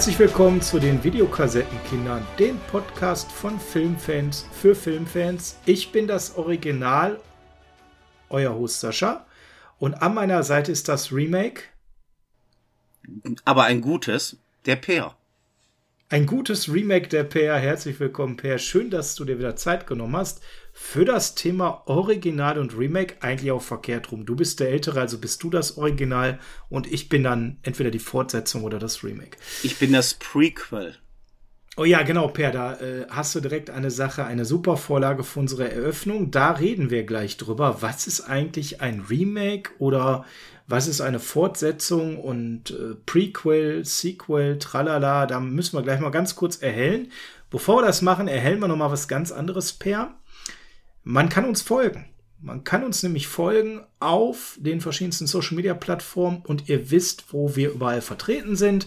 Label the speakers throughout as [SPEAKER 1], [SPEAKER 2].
[SPEAKER 1] Herzlich willkommen zu den Videokassettenkindern, dem Podcast von Filmfans für Filmfans. Ich bin das Original, euer Host Sascha. Und an meiner Seite ist das Remake.
[SPEAKER 2] Aber ein gutes, der Peer.
[SPEAKER 1] Ein gutes Remake der Peer. Herzlich willkommen, Peer. Schön, dass du dir wieder Zeit genommen hast für das Thema Original und Remake. Eigentlich auch verkehrt rum. Du bist der Ältere, also bist du das Original und ich bin dann entweder die Fortsetzung oder das Remake.
[SPEAKER 2] Ich bin das Prequel.
[SPEAKER 1] Oh ja, genau, Per, da äh, hast du direkt eine Sache, eine super Vorlage für unsere Eröffnung. Da reden wir gleich drüber. Was ist eigentlich ein Remake oder was ist eine Fortsetzung und äh, Prequel, Sequel, tralala? Da müssen wir gleich mal ganz kurz erhellen. Bevor wir das machen, erhellen wir noch mal was ganz anderes, Per. Man kann uns folgen. Man kann uns nämlich folgen auf den verschiedensten Social Media Plattformen und ihr wisst, wo wir überall vertreten sind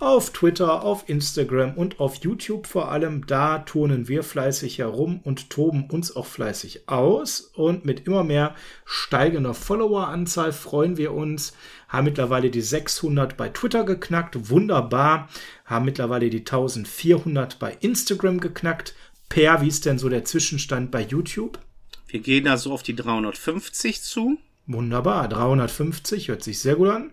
[SPEAKER 1] auf Twitter, auf Instagram und auf YouTube vor allem. Da turnen wir fleißig herum und toben uns auch fleißig aus. Und mit immer mehr steigender Followeranzahl freuen wir uns. Haben mittlerweile die 600 bei Twitter geknackt. Wunderbar. Haben mittlerweile die 1400 bei Instagram geknackt. Per, wie ist denn so der Zwischenstand bei YouTube?
[SPEAKER 2] Wir gehen also auf die 350 zu.
[SPEAKER 1] Wunderbar, 350, hört sich sehr gut an.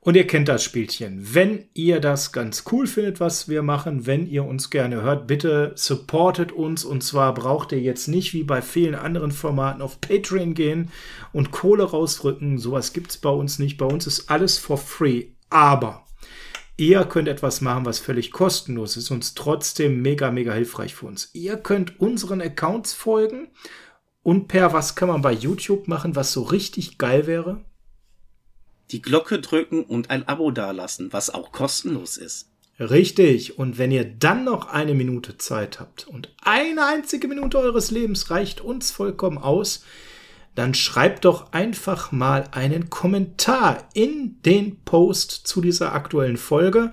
[SPEAKER 1] Und ihr kennt das Spielchen. Wenn ihr das ganz cool findet, was wir machen, wenn ihr uns gerne hört, bitte supportet uns. Und zwar braucht ihr jetzt nicht wie bei vielen anderen Formaten auf Patreon gehen und Kohle rausrücken. Sowas gibt's bei uns nicht. Bei uns ist alles for free. Aber ihr könnt etwas machen, was völlig kostenlos ist und trotzdem mega, mega hilfreich für uns. Ihr könnt unseren Accounts folgen. Und per was kann man bei YouTube machen, was so richtig geil wäre?
[SPEAKER 2] die Glocke drücken und ein Abo dalassen, was auch kostenlos ist.
[SPEAKER 1] Richtig. Und wenn ihr dann noch eine Minute Zeit habt und eine einzige Minute eures Lebens reicht uns vollkommen aus, dann schreibt doch einfach mal einen Kommentar in den Post zu dieser aktuellen Folge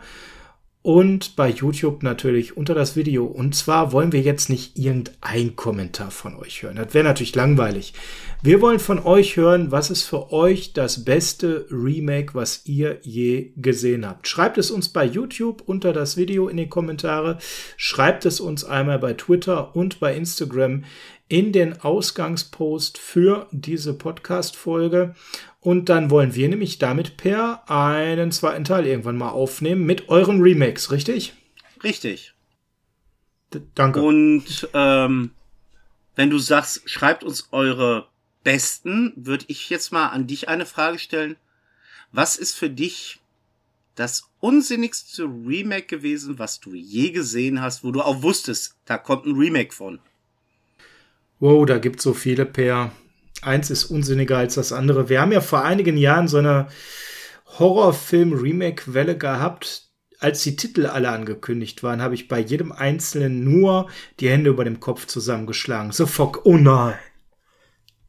[SPEAKER 1] und bei YouTube natürlich unter das Video. Und zwar wollen wir jetzt nicht irgendein Kommentar von euch hören. Das wäre natürlich langweilig. Wir wollen von euch hören, was ist für euch das beste Remake, was ihr je gesehen habt. Schreibt es uns bei YouTube unter das Video in die Kommentare. Schreibt es uns einmal bei Twitter und bei Instagram in den Ausgangspost für diese Podcast-Folge. Und dann wollen wir nämlich damit per einen zweiten Teil irgendwann mal aufnehmen mit euren Remakes, richtig?
[SPEAKER 2] Richtig.
[SPEAKER 1] D danke.
[SPEAKER 2] Und ähm, wenn du sagst, schreibt uns eure besten, würde ich jetzt mal an dich eine Frage stellen. Was ist für dich das unsinnigste Remake gewesen, was du je gesehen hast, wo du auch wusstest, da kommt ein Remake von?
[SPEAKER 1] Wow, da gibt's so viele, Per eins ist unsinniger als das andere. Wir haben ja vor einigen Jahren so eine Horrorfilm-Remake-Welle gehabt. Als die Titel alle angekündigt waren, habe ich bei jedem einzelnen nur die Hände über dem Kopf zusammengeschlagen. So Fock, oh nein.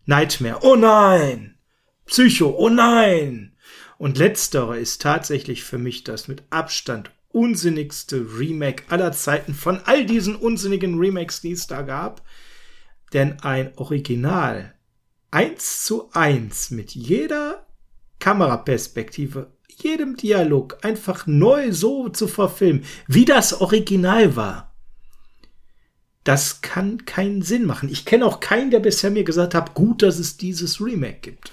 [SPEAKER 1] Nightmare, oh nein. Psycho, oh nein. Und letztere ist tatsächlich für mich das mit Abstand unsinnigste Remake aller Zeiten von all diesen unsinnigen Remakes, die es da gab. Denn ein Original eins zu eins mit jeder Kameraperspektive, jedem Dialog einfach neu so zu verfilmen, wie das Original war. Das kann keinen Sinn machen. Ich kenne auch keinen, der bisher mir gesagt hat, gut, dass es dieses Remake gibt.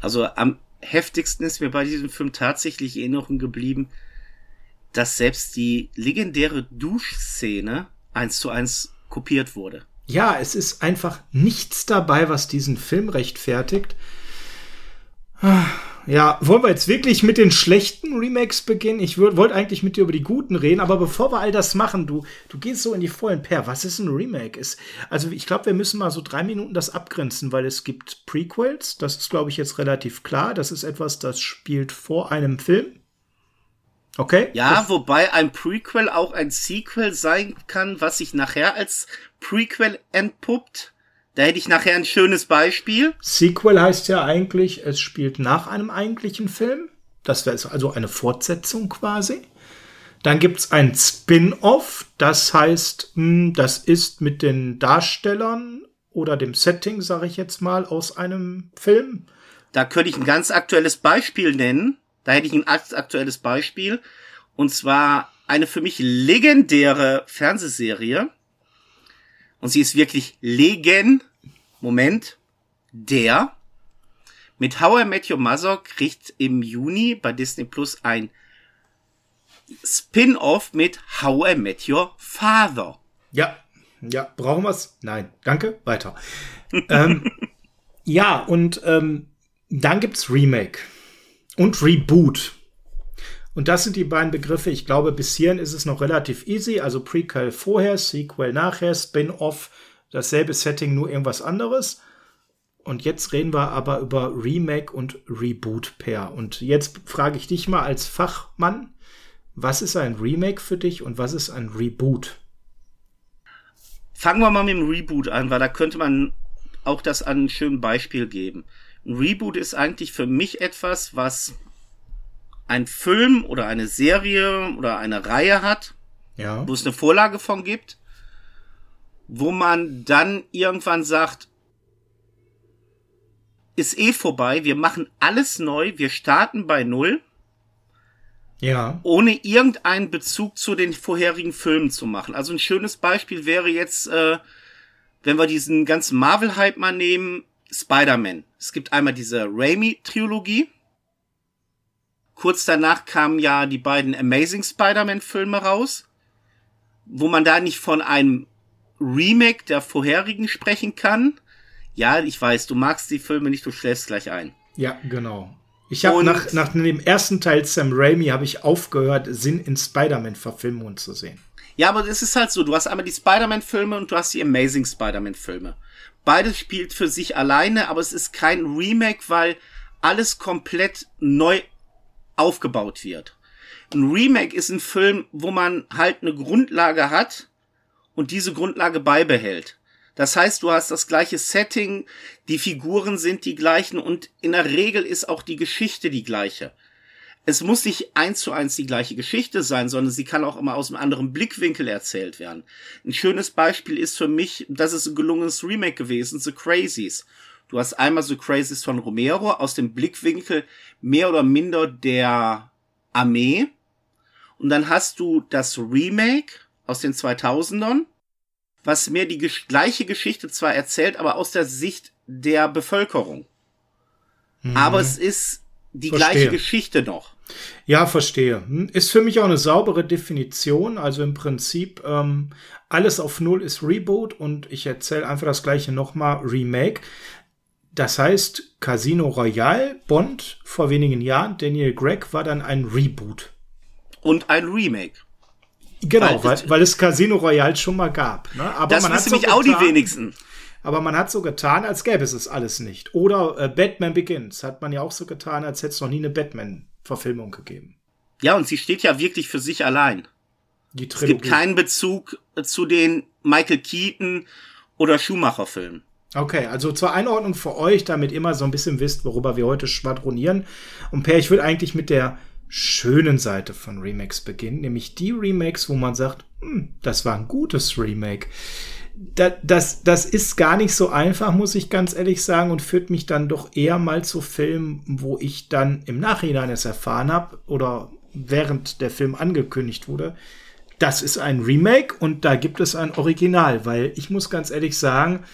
[SPEAKER 2] Also am heftigsten ist mir bei diesem Film tatsächlich Erinnerung geblieben, dass selbst die legendäre Duschszene eins zu eins kopiert wurde
[SPEAKER 1] ja, es ist einfach nichts dabei, was diesen Film rechtfertigt. Ja, wollen wir jetzt wirklich mit den schlechten Remakes beginnen? Ich wollte eigentlich mit dir über die guten reden, aber bevor wir all das machen, du, du gehst so in die vollen Per. Was ist ein Remake? Ist, also ich glaube, wir müssen mal so drei Minuten das abgrenzen, weil es gibt Prequels. Das ist, glaube ich, jetzt relativ klar. Das ist etwas, das spielt vor einem Film. Okay.
[SPEAKER 2] Ja, das wobei ein Prequel auch ein Sequel sein kann, was sich nachher als Prequel entpuppt. Da hätte ich nachher ein schönes Beispiel.
[SPEAKER 1] Sequel heißt ja eigentlich, es spielt nach einem eigentlichen Film. Das wäre also eine Fortsetzung quasi. Dann gibt's ein Spin-off, das heißt, hm, das ist mit den Darstellern oder dem Setting, sage ich jetzt mal, aus einem Film.
[SPEAKER 2] Da könnte ich ein ganz aktuelles Beispiel nennen. Da hätte ich ein aktuelles Beispiel. Und zwar eine für mich legendäre Fernsehserie. Und sie ist wirklich legen. Moment. Der. Mit How I Met Your Mother kriegt im Juni bei Disney Plus ein Spin-off mit How I Met Your Father.
[SPEAKER 1] Ja, ja, brauchen wir's? Nein, danke, weiter. ähm, ja, und ähm, dann gibt's Remake und Reboot. Und das sind die beiden Begriffe. Ich glaube, bis hierhin ist es noch relativ easy. Also Prequel vorher, Sequel nachher, Spin-off, dasselbe Setting, nur irgendwas anderes. Und jetzt reden wir aber über Remake und Reboot pair. Und jetzt frage ich dich mal als Fachmann, was ist ein Remake für dich und was ist ein Reboot?
[SPEAKER 2] Fangen wir mal mit dem Reboot an, weil da könnte man auch das an einem schönen Beispiel geben. Ein Reboot ist eigentlich für mich etwas, was ein Film oder eine Serie oder eine Reihe hat,
[SPEAKER 1] ja.
[SPEAKER 2] wo es eine Vorlage von gibt, wo man dann irgendwann sagt, ist eh vorbei, wir machen alles neu, wir starten bei Null.
[SPEAKER 1] Ja.
[SPEAKER 2] Ohne irgendeinen Bezug zu den vorherigen Filmen zu machen. Also ein schönes Beispiel wäre jetzt, äh, wenn wir diesen ganzen Marvel-Hype mal nehmen, Spider-Man. Es gibt einmal diese Raimi-Trilogie. Kurz danach kamen ja die beiden Amazing Spider-Man-Filme raus, wo man da nicht von einem Remake der vorherigen sprechen kann. Ja, ich weiß, du magst die Filme nicht, du schläfst gleich ein.
[SPEAKER 1] Ja, genau. Ich habe nach, nach dem ersten Teil Sam Raimi habe ich aufgehört, Sinn in Spider-Man-Verfilmungen zu sehen.
[SPEAKER 2] Ja, aber es ist halt so, du hast einmal die Spider-Man-Filme und du hast die Amazing Spider-Man-Filme. Beides spielt für sich alleine, aber es ist kein Remake, weil alles komplett neu aufgebaut wird. Ein Remake ist ein Film, wo man halt eine Grundlage hat und diese Grundlage beibehält. Das heißt, du hast das gleiche Setting, die Figuren sind die gleichen und in der Regel ist auch die Geschichte die gleiche. Es muss nicht eins zu eins die gleiche Geschichte sein, sondern sie kann auch immer aus einem anderen Blickwinkel erzählt werden. Ein schönes Beispiel ist für mich, das ist ein gelungenes Remake gewesen, The Crazies. Du hast einmal The Crazies von Romero aus dem Blickwinkel mehr oder minder der Armee. Und dann hast du das Remake aus den 2000ern was mir die gleiche Geschichte zwar erzählt, aber aus der Sicht der Bevölkerung. Mhm. Aber es ist die verstehe. gleiche Geschichte noch.
[SPEAKER 1] Ja, verstehe. Hm, ist für mich auch eine saubere Definition. Also im Prinzip ähm, alles auf Null ist Reboot und ich erzähle einfach das gleiche nochmal Remake. Das heißt, Casino Royale, Bond vor wenigen Jahren, Daniel Gregg war dann ein Reboot.
[SPEAKER 2] Und ein Remake.
[SPEAKER 1] Genau, weil, weil, weil es Casino Royale schon mal gab. Ne?
[SPEAKER 2] Aber das man wissen hat so auch die wenigsten.
[SPEAKER 1] Aber man hat so getan, als gäbe es es alles nicht. Oder äh, Batman Begins hat man ja auch so getan, als hätte es noch nie eine Batman-Verfilmung gegeben.
[SPEAKER 2] Ja, und sie steht ja wirklich für sich allein. Die Trilogie. Es gibt keinen Bezug zu den Michael Keaton oder Schumacher-Filmen.
[SPEAKER 1] Okay, also zur Einordnung für euch, damit immer so ein bisschen wisst, worüber wir heute schwadronieren. Und Per, ich würde eigentlich mit der schönen Seite von Remakes beginnen, nämlich die Remakes, wo man sagt, hm, das war ein gutes Remake. Das, das, das ist gar nicht so einfach, muss ich ganz ehrlich sagen, und führt mich dann doch eher mal zu Filmen, wo ich dann im Nachhinein es erfahren habe oder während der Film angekündigt wurde, das ist ein Remake und da gibt es ein Original, weil ich muss ganz ehrlich sagen,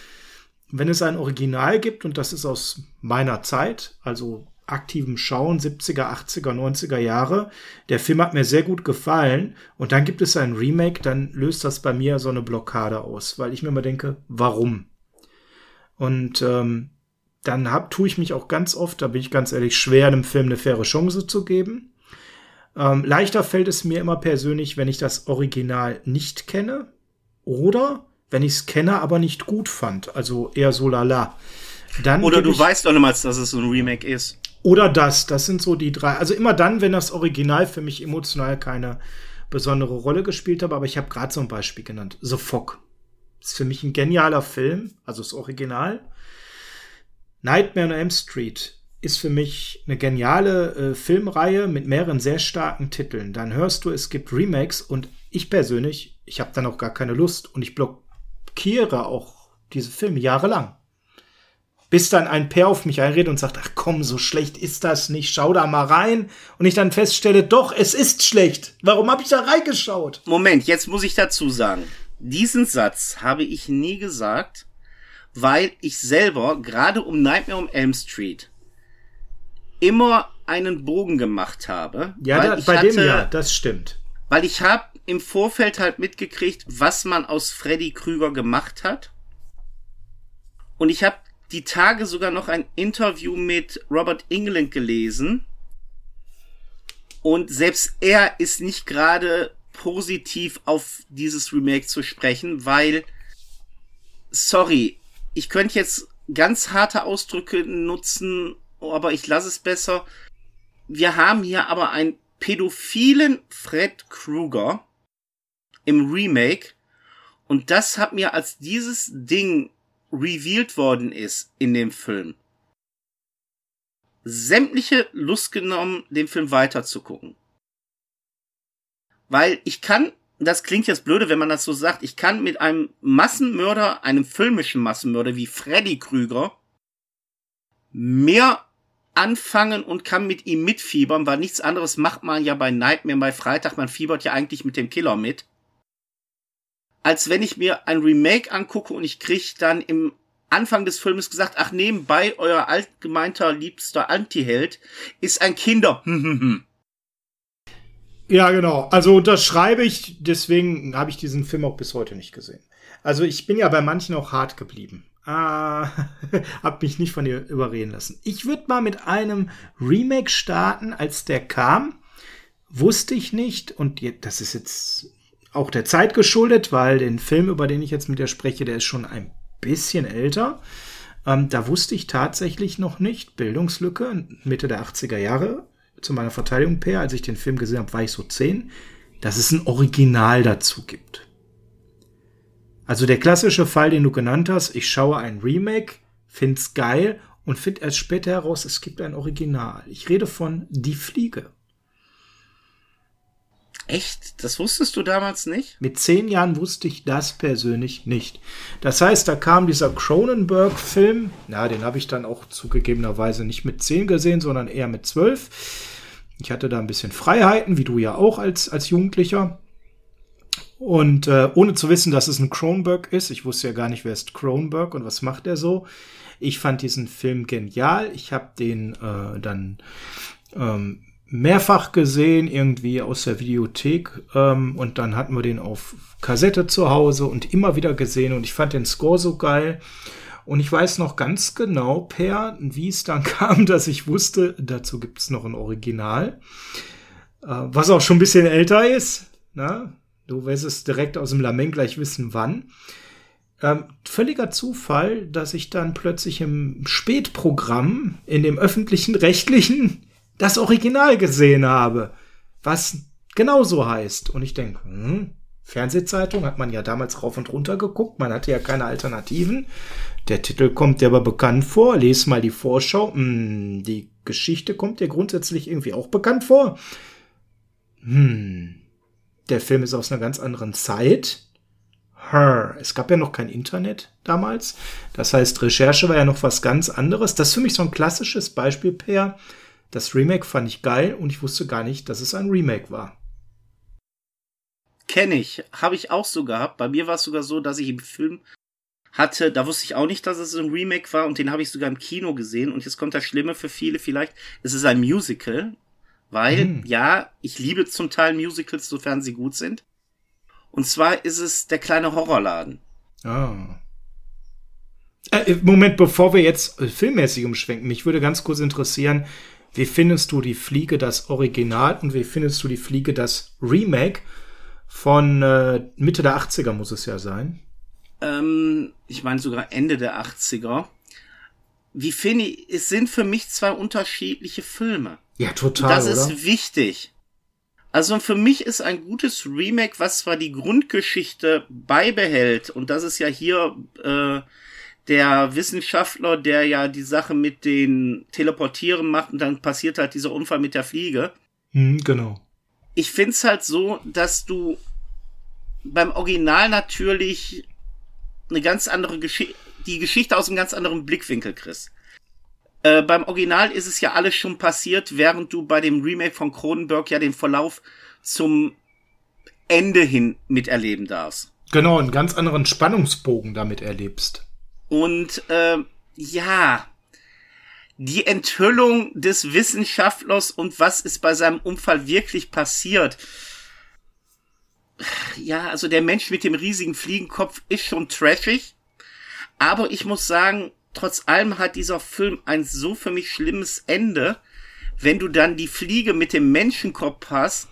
[SPEAKER 1] wenn es ein Original gibt und das ist aus meiner Zeit, also aktivem Schauen, 70er, 80er, 90er Jahre. Der Film hat mir sehr gut gefallen. Und dann gibt es ein Remake, dann löst das bei mir so eine Blockade aus, weil ich mir immer denke, warum? Und ähm, dann hab, tue ich mich auch ganz oft, da bin ich ganz ehrlich, schwer, einem Film eine faire Chance zu geben. Ähm, leichter fällt es mir immer persönlich, wenn ich das Original nicht kenne oder wenn ich es kenne, aber nicht gut fand. Also eher so lala.
[SPEAKER 2] Dann Oder du weißt doch niemals, dass es so ein Remake ist.
[SPEAKER 1] Oder das, das sind so die drei. Also immer dann, wenn das Original für mich emotional keine besondere Rolle gespielt hat, aber ich habe gerade so ein Beispiel genannt. The Fog. Ist für mich ein genialer Film, also das Original. Nightmare on Elm Street ist für mich eine geniale äh, Filmreihe mit mehreren sehr starken Titeln. Dann hörst du, es gibt Remakes und ich persönlich, ich habe dann auch gar keine Lust und ich blockiere auch diese Filme jahrelang bis dann ein Pair auf mich einredet und sagt, ach komm, so schlecht ist das nicht, schau da mal rein. Und ich dann feststelle, doch, es ist schlecht. Warum habe ich da reingeschaut?
[SPEAKER 2] Moment, jetzt muss ich dazu sagen, diesen Satz habe ich nie gesagt, weil ich selber gerade um Nightmare on Elm Street immer einen Bogen gemacht habe.
[SPEAKER 1] Ja, da, bei
[SPEAKER 2] hatte,
[SPEAKER 1] dem ja, das stimmt.
[SPEAKER 2] Weil ich habe im Vorfeld halt mitgekriegt, was man aus Freddy Krüger gemacht hat. Und ich habe die Tage sogar noch ein Interview mit Robert England gelesen. Und selbst er ist nicht gerade positiv auf dieses Remake zu sprechen, weil, sorry, ich könnte jetzt ganz harte Ausdrücke nutzen, aber ich lasse es besser. Wir haben hier aber einen pädophilen Fred Krueger im Remake und das hat mir als dieses Ding revealed worden ist in dem Film, sämtliche Lust genommen, den Film weiterzugucken. Weil ich kann, das klingt jetzt blöde, wenn man das so sagt, ich kann mit einem Massenmörder, einem filmischen Massenmörder wie Freddy Krüger mehr anfangen und kann mit ihm mitfiebern, weil nichts anderes macht man ja bei Nightmare bei Freitag, man fiebert ja eigentlich mit dem Killer mit als wenn ich mir ein Remake angucke und ich krieg dann im Anfang des Filmes gesagt, ach nebenbei, euer altgemeinter liebster Antiheld ist ein Kinder.
[SPEAKER 1] ja, genau. Also das schreibe ich, deswegen habe ich diesen Film auch bis heute nicht gesehen. Also ich bin ja bei manchen auch hart geblieben. Ah, hab mich nicht von dir überreden lassen. Ich würde mal mit einem Remake starten, als der kam. Wusste ich nicht, und das ist jetzt auch der Zeit geschuldet, weil den Film, über den ich jetzt mit dir spreche, der ist schon ein bisschen älter. Ähm, da wusste ich tatsächlich noch nicht, Bildungslücke, Mitte der 80er Jahre, zu meiner Verteidigung, Per, als ich den Film gesehen habe, war ich so zehn, dass es ein Original dazu gibt. Also der klassische Fall, den du genannt hast, ich schaue ein Remake, find's geil und find erst später heraus, es gibt ein Original. Ich rede von Die Fliege.
[SPEAKER 2] Echt? Das wusstest du damals nicht?
[SPEAKER 1] Mit zehn Jahren wusste ich das persönlich nicht. Das heißt, da kam dieser Cronenberg-Film, ja, den habe ich dann auch zugegebenerweise nicht mit zehn gesehen, sondern eher mit zwölf. Ich hatte da ein bisschen Freiheiten, wie du ja auch als, als Jugendlicher. Und äh, ohne zu wissen, dass es ein Cronenberg ist, ich wusste ja gar nicht, wer ist Cronenberg und was macht er so. Ich fand diesen Film genial. Ich habe den äh, dann ähm, mehrfach gesehen, irgendwie aus der Videothek. Ähm, und dann hatten wir den auf Kassette zu Hause und immer wieder gesehen. Und ich fand den Score so geil. Und ich weiß noch ganz genau, Per, wie es dann kam, dass ich wusste, dazu gibt es noch ein Original. Äh, was auch schon ein bisschen älter ist. Na? Du wirst es direkt aus dem Lament gleich wissen, wann. Ähm, völliger Zufall, dass ich dann plötzlich im Spätprogramm in dem öffentlichen rechtlichen das Original gesehen habe, was genauso heißt. Und ich denke, hm, Fernsehzeitung hat man ja damals rauf und runter geguckt, man hatte ja keine Alternativen. Der Titel kommt dir aber bekannt vor, les mal die Vorschau. Hm, die Geschichte kommt dir grundsätzlich irgendwie auch bekannt vor. Hm, der Film ist aus einer ganz anderen Zeit. Her. Es gab ja noch kein Internet damals. Das heißt, Recherche war ja noch was ganz anderes. Das ist für mich so ein klassisches Beispiel, Per, das Remake fand ich geil und ich wusste gar nicht, dass es ein Remake war.
[SPEAKER 2] Kenne ich. Habe ich auch so gehabt. Bei mir war es sogar so, dass ich im Film hatte, da wusste ich auch nicht, dass es ein Remake war und den habe ich sogar im Kino gesehen. Und jetzt kommt das Schlimme für viele vielleicht. Es ist ein Musical, weil, hm. ja, ich liebe zum Teil Musicals, sofern sie gut sind. Und zwar ist es der kleine Horrorladen.
[SPEAKER 1] Ah. Äh, Moment, bevor wir jetzt äh, filmmäßig umschwenken, mich würde ganz kurz interessieren, wie findest du die Fliege das Original und wie findest du die Fliege das Remake von äh, Mitte der 80er muss es ja sein?
[SPEAKER 2] Ähm, ich meine sogar Ende der 80er. Wie finde ich, es sind für mich zwei unterschiedliche Filme.
[SPEAKER 1] Ja, total.
[SPEAKER 2] das
[SPEAKER 1] oder?
[SPEAKER 2] ist wichtig. Also für mich ist ein gutes Remake, was zwar die Grundgeschichte beibehält, und das ist ja hier äh, der Wissenschaftler, der ja die Sache mit den Teleportieren macht und dann passiert halt dieser Unfall mit der Fliege.
[SPEAKER 1] Hm, genau.
[SPEAKER 2] Ich find's halt so, dass du beim Original natürlich eine ganz andere Geschichte die Geschichte aus einem ganz anderen Blickwinkel kriegst. Äh, beim Original ist es ja alles schon passiert, während du bei dem Remake von Cronenberg ja den Verlauf zum Ende hin miterleben darfst.
[SPEAKER 1] Genau, einen ganz anderen Spannungsbogen damit erlebst.
[SPEAKER 2] Und äh, ja, die Enthüllung des Wissenschaftlers und was ist bei seinem Unfall wirklich passiert. Ja, also der Mensch mit dem riesigen Fliegenkopf ist schon trashig. Aber ich muss sagen, trotz allem hat dieser Film ein so für mich schlimmes Ende, wenn du dann die Fliege mit dem Menschenkopf hast,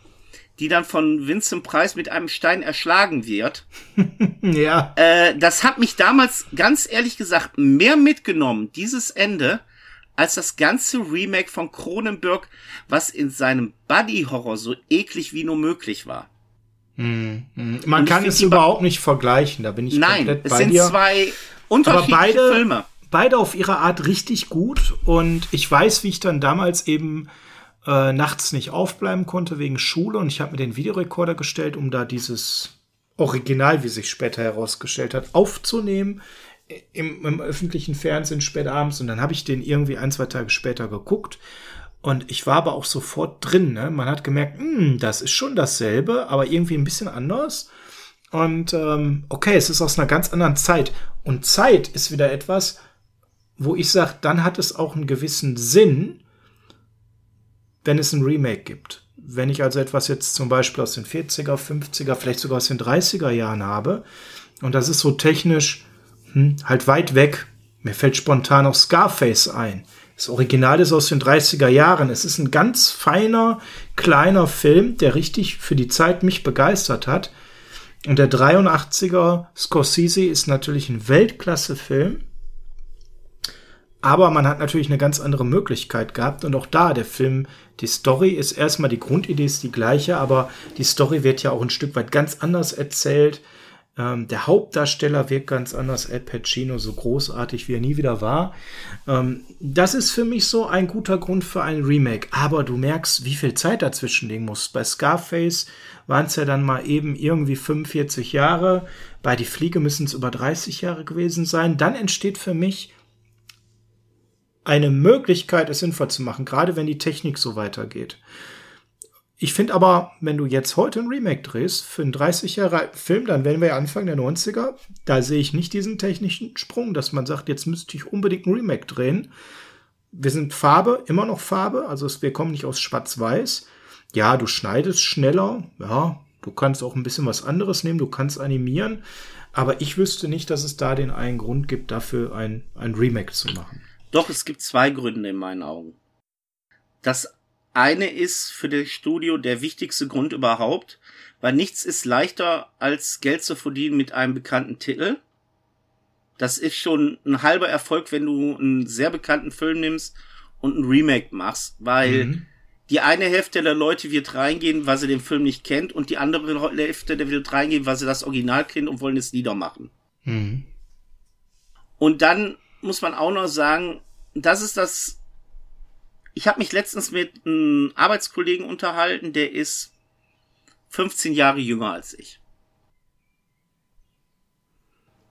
[SPEAKER 2] die dann von Vincent Price mit einem Stein erschlagen wird.
[SPEAKER 1] ja.
[SPEAKER 2] Äh, das hat mich damals, ganz ehrlich gesagt, mehr mitgenommen, dieses Ende, als das ganze Remake von Cronenberg, was in seinem Buddy-Horror so eklig wie nur möglich war.
[SPEAKER 1] Hm, hm. Man kann es überhaupt nicht vergleichen, da bin ich
[SPEAKER 2] Nein,
[SPEAKER 1] komplett
[SPEAKER 2] es
[SPEAKER 1] bei
[SPEAKER 2] sind
[SPEAKER 1] dir.
[SPEAKER 2] zwei unterschiedliche
[SPEAKER 1] Aber beide,
[SPEAKER 2] Filme.
[SPEAKER 1] beide auf ihre Art richtig gut und ich weiß, wie ich dann damals eben äh, nachts nicht aufbleiben konnte wegen Schule und ich habe mir den Videorekorder gestellt, um da dieses Original, wie sich später herausgestellt hat, aufzunehmen im, im öffentlichen Fernsehen spät abends und dann habe ich den irgendwie ein, zwei Tage später geguckt und ich war aber auch sofort drin. Ne? Man hat gemerkt, hm, das ist schon dasselbe, aber irgendwie ein bisschen anders. Und ähm, okay, es ist aus einer ganz anderen Zeit. Und Zeit ist wieder etwas, wo ich sage, dann hat es auch einen gewissen Sinn, wenn es ein Remake gibt. Wenn ich also etwas jetzt zum Beispiel aus den 40er, 50er, vielleicht sogar aus den 30er Jahren habe, und das ist so technisch hm, halt weit weg. Mir fällt spontan auch Scarface ein. Das Original ist aus den 30er Jahren. Es ist ein ganz feiner, kleiner Film, der richtig für die Zeit mich begeistert hat. Und der 83er Scorsese ist natürlich ein Weltklasse-Film. Aber man hat natürlich eine ganz andere Möglichkeit gehabt. Und auch da, der Film, die Story ist erstmal, die Grundidee ist die gleiche, aber die Story wird ja auch ein Stück weit ganz anders erzählt. Ähm, der Hauptdarsteller wirkt ganz anders, Al Pacino, so großartig wie er nie wieder war. Ähm, das ist für mich so ein guter Grund für ein Remake. Aber du merkst, wie viel Zeit dazwischen liegen muss. Bei Scarface waren es ja dann mal eben irgendwie 45 Jahre. Bei Die Fliege müssen es über 30 Jahre gewesen sein. Dann entsteht für mich eine Möglichkeit, es sinnvoll zu machen, gerade wenn die Technik so weitergeht. Ich finde aber, wenn du jetzt heute ein Remake drehst für einen 30 Jahre Film, dann werden wir ja Anfang der 90er. Da sehe ich nicht diesen technischen Sprung, dass man sagt, jetzt müsste ich unbedingt ein Remake drehen. Wir sind Farbe, immer noch Farbe, also wir kommen nicht aus Schwarz-Weiß. Ja, du schneidest schneller, ja, du kannst auch ein bisschen was anderes nehmen, du kannst animieren, aber ich wüsste nicht, dass es da den einen Grund gibt, dafür ein, ein Remake zu machen.
[SPEAKER 2] Doch, es gibt zwei Gründe in meinen Augen. Das eine ist für das Studio der wichtigste Grund überhaupt, weil nichts ist leichter als Geld zu verdienen mit einem bekannten Titel. Das ist schon ein halber Erfolg, wenn du einen sehr bekannten Film nimmst und ein Remake machst, weil mhm. die eine Hälfte der Leute wird reingehen, weil sie den Film nicht kennt und die andere Hälfte der wird reingehen, weil sie das Original kennen und wollen es niedermachen. Mhm. Und dann muss man auch noch sagen, das ist das ich habe mich letztens mit einem Arbeitskollegen unterhalten, der ist 15 Jahre jünger als ich.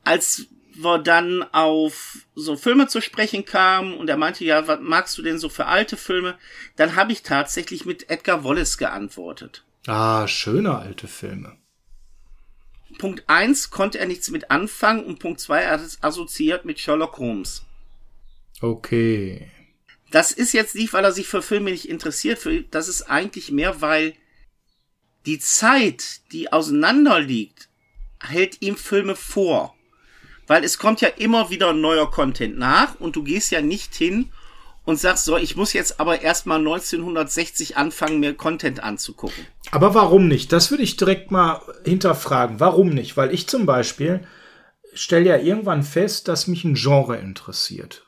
[SPEAKER 2] Als wir dann auf so Filme zu sprechen kamen und er meinte, ja, was magst du denn so für alte Filme? Dann habe ich tatsächlich mit Edgar Wallace geantwortet.
[SPEAKER 1] Ah, schöne alte Filme.
[SPEAKER 2] Punkt eins konnte er nichts mit anfangen und Punkt zwei er hat es assoziiert mit Sherlock Holmes.
[SPEAKER 1] Okay.
[SPEAKER 2] Das ist jetzt nicht, weil er sich für Filme nicht interessiert, für, das ist eigentlich mehr, weil die Zeit, die auseinander liegt, hält ihm Filme vor. Weil es kommt ja immer wieder neuer Content nach und du gehst ja nicht hin und sagst so, ich muss jetzt aber erstmal 1960 anfangen, mir Content anzugucken.
[SPEAKER 1] Aber warum nicht? Das würde ich direkt mal hinterfragen. Warum nicht? Weil ich zum Beispiel stelle ja irgendwann fest, dass mich ein Genre interessiert.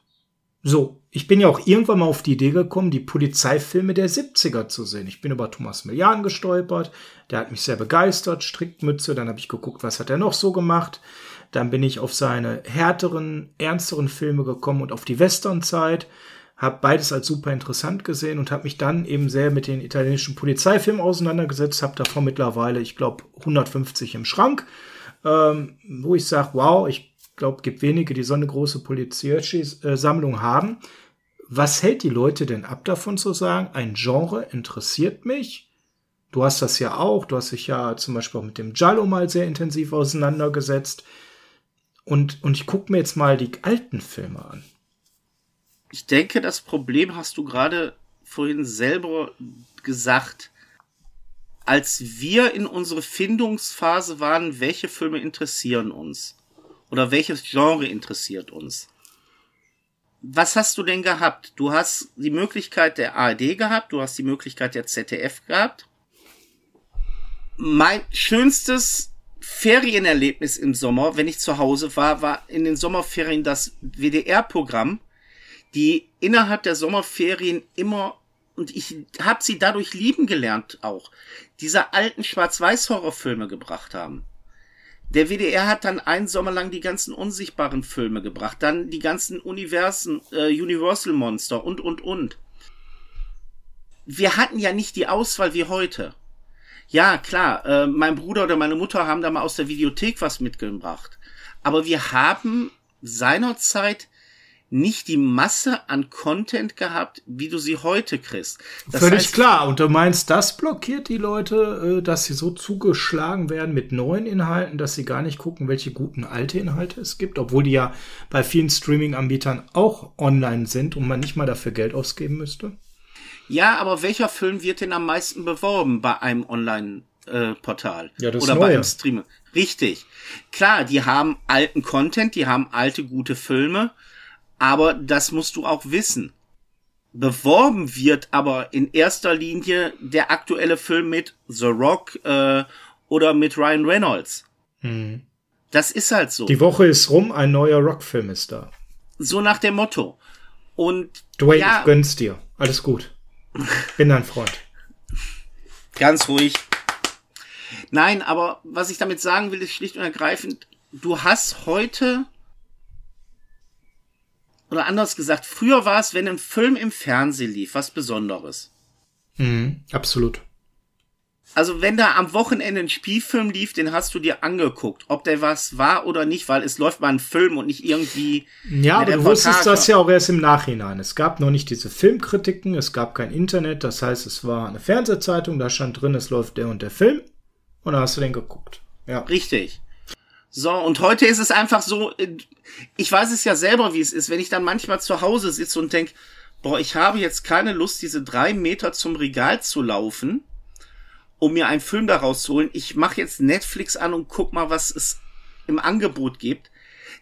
[SPEAKER 1] So, ich bin ja auch irgendwann mal auf die Idee gekommen, die Polizeifilme der 70er zu sehen. Ich bin über Thomas Millian gestolpert, der hat mich sehr begeistert, Strickmütze, dann habe ich geguckt, was hat er noch so gemacht. Dann bin ich auf seine härteren, ernsteren Filme gekommen und auf die Westernzeit, habe beides als super interessant gesehen und habe mich dann eben sehr mit den italienischen Polizeifilmen auseinandergesetzt, habe davon mittlerweile, ich glaube, 150 im Schrank, ähm, wo ich sage, wow, ich glaube, gibt wenige, die so eine große Poliziersammlung haben. Was hält die Leute denn ab davon zu sagen, ein Genre interessiert mich? Du hast das ja auch, du hast dich ja zum Beispiel auch mit dem Jallo mal sehr intensiv auseinandergesetzt. Und, und ich gucke mir jetzt mal die alten Filme an.
[SPEAKER 2] Ich denke, das Problem hast du gerade vorhin selber gesagt. Als wir in unsere Findungsphase waren, welche Filme interessieren uns? Oder welches Genre interessiert uns? Was hast du denn gehabt? Du hast die Möglichkeit der ARD gehabt, du hast die Möglichkeit der ZDF gehabt. Mein schönstes Ferienerlebnis im Sommer, wenn ich zu Hause war, war in den Sommerferien das WDR-Programm, die innerhalb der Sommerferien immer und ich habe sie dadurch lieben gelernt auch, diese alten Schwarz-Weiß-Horrorfilme gebracht haben. Der WDR hat dann einen Sommer lang die ganzen unsichtbaren Filme gebracht, dann die ganzen Universen, äh, Universal Monster und und und. Wir hatten ja nicht die Auswahl wie heute. Ja, klar, äh, mein Bruder oder meine Mutter haben da mal aus der Videothek was mitgebracht. Aber wir haben seinerzeit nicht die Masse an Content gehabt, wie du sie heute kriegst.
[SPEAKER 1] Das Völlig heißt, klar. Und du meinst, das blockiert die Leute, äh, dass sie so zugeschlagen werden mit neuen Inhalten, dass sie gar nicht gucken, welche guten alte Inhalte es gibt, obwohl die ja bei vielen Streaming-Anbietern auch online sind und man nicht mal dafür Geld ausgeben müsste?
[SPEAKER 2] Ja, aber welcher Film wird denn am meisten beworben bei einem Online-Portal?
[SPEAKER 1] Ja, das
[SPEAKER 2] Oder
[SPEAKER 1] Neue.
[SPEAKER 2] bei einem Streamer? Richtig. Klar, die haben alten Content, die haben alte gute Filme, aber das musst du auch wissen. Beworben wird aber in erster Linie der aktuelle Film mit The Rock äh, oder mit Ryan Reynolds.
[SPEAKER 1] Hm.
[SPEAKER 2] Das ist halt so.
[SPEAKER 1] Die Woche ist rum, ein neuer Rock-Film ist da.
[SPEAKER 2] So nach dem Motto. Und
[SPEAKER 1] Dwayne,
[SPEAKER 2] ja,
[SPEAKER 1] ich gönn's dir. Alles gut. Bin dein Freund.
[SPEAKER 2] Ganz ruhig. Nein, aber was ich damit sagen will, ist schlicht und ergreifend, du hast heute, oder anders gesagt, früher war es, wenn ein Film im Fernsehen lief, was Besonderes.
[SPEAKER 1] Mhm, absolut.
[SPEAKER 2] Also wenn da am Wochenende ein Spielfilm lief, den hast du dir angeguckt, ob der was war oder nicht, weil es läuft mal ein Film und nicht irgendwie.
[SPEAKER 1] Ja, aber du wusstest das ja auch erst im Nachhinein. Es gab noch nicht diese Filmkritiken, es gab kein Internet, das heißt, es war eine Fernsehzeitung, da stand drin, es läuft der und der Film und dann hast du den geguckt. Ja.
[SPEAKER 2] Richtig. So, und heute ist es einfach so, äh, ich weiß es ja selber, wie es ist, wenn ich dann manchmal zu Hause sitze und denk, boah, ich habe jetzt keine Lust, diese drei Meter zum Regal zu laufen, um mir einen Film daraus zu holen. Ich mache jetzt Netflix an und guck mal, was es im Angebot gibt.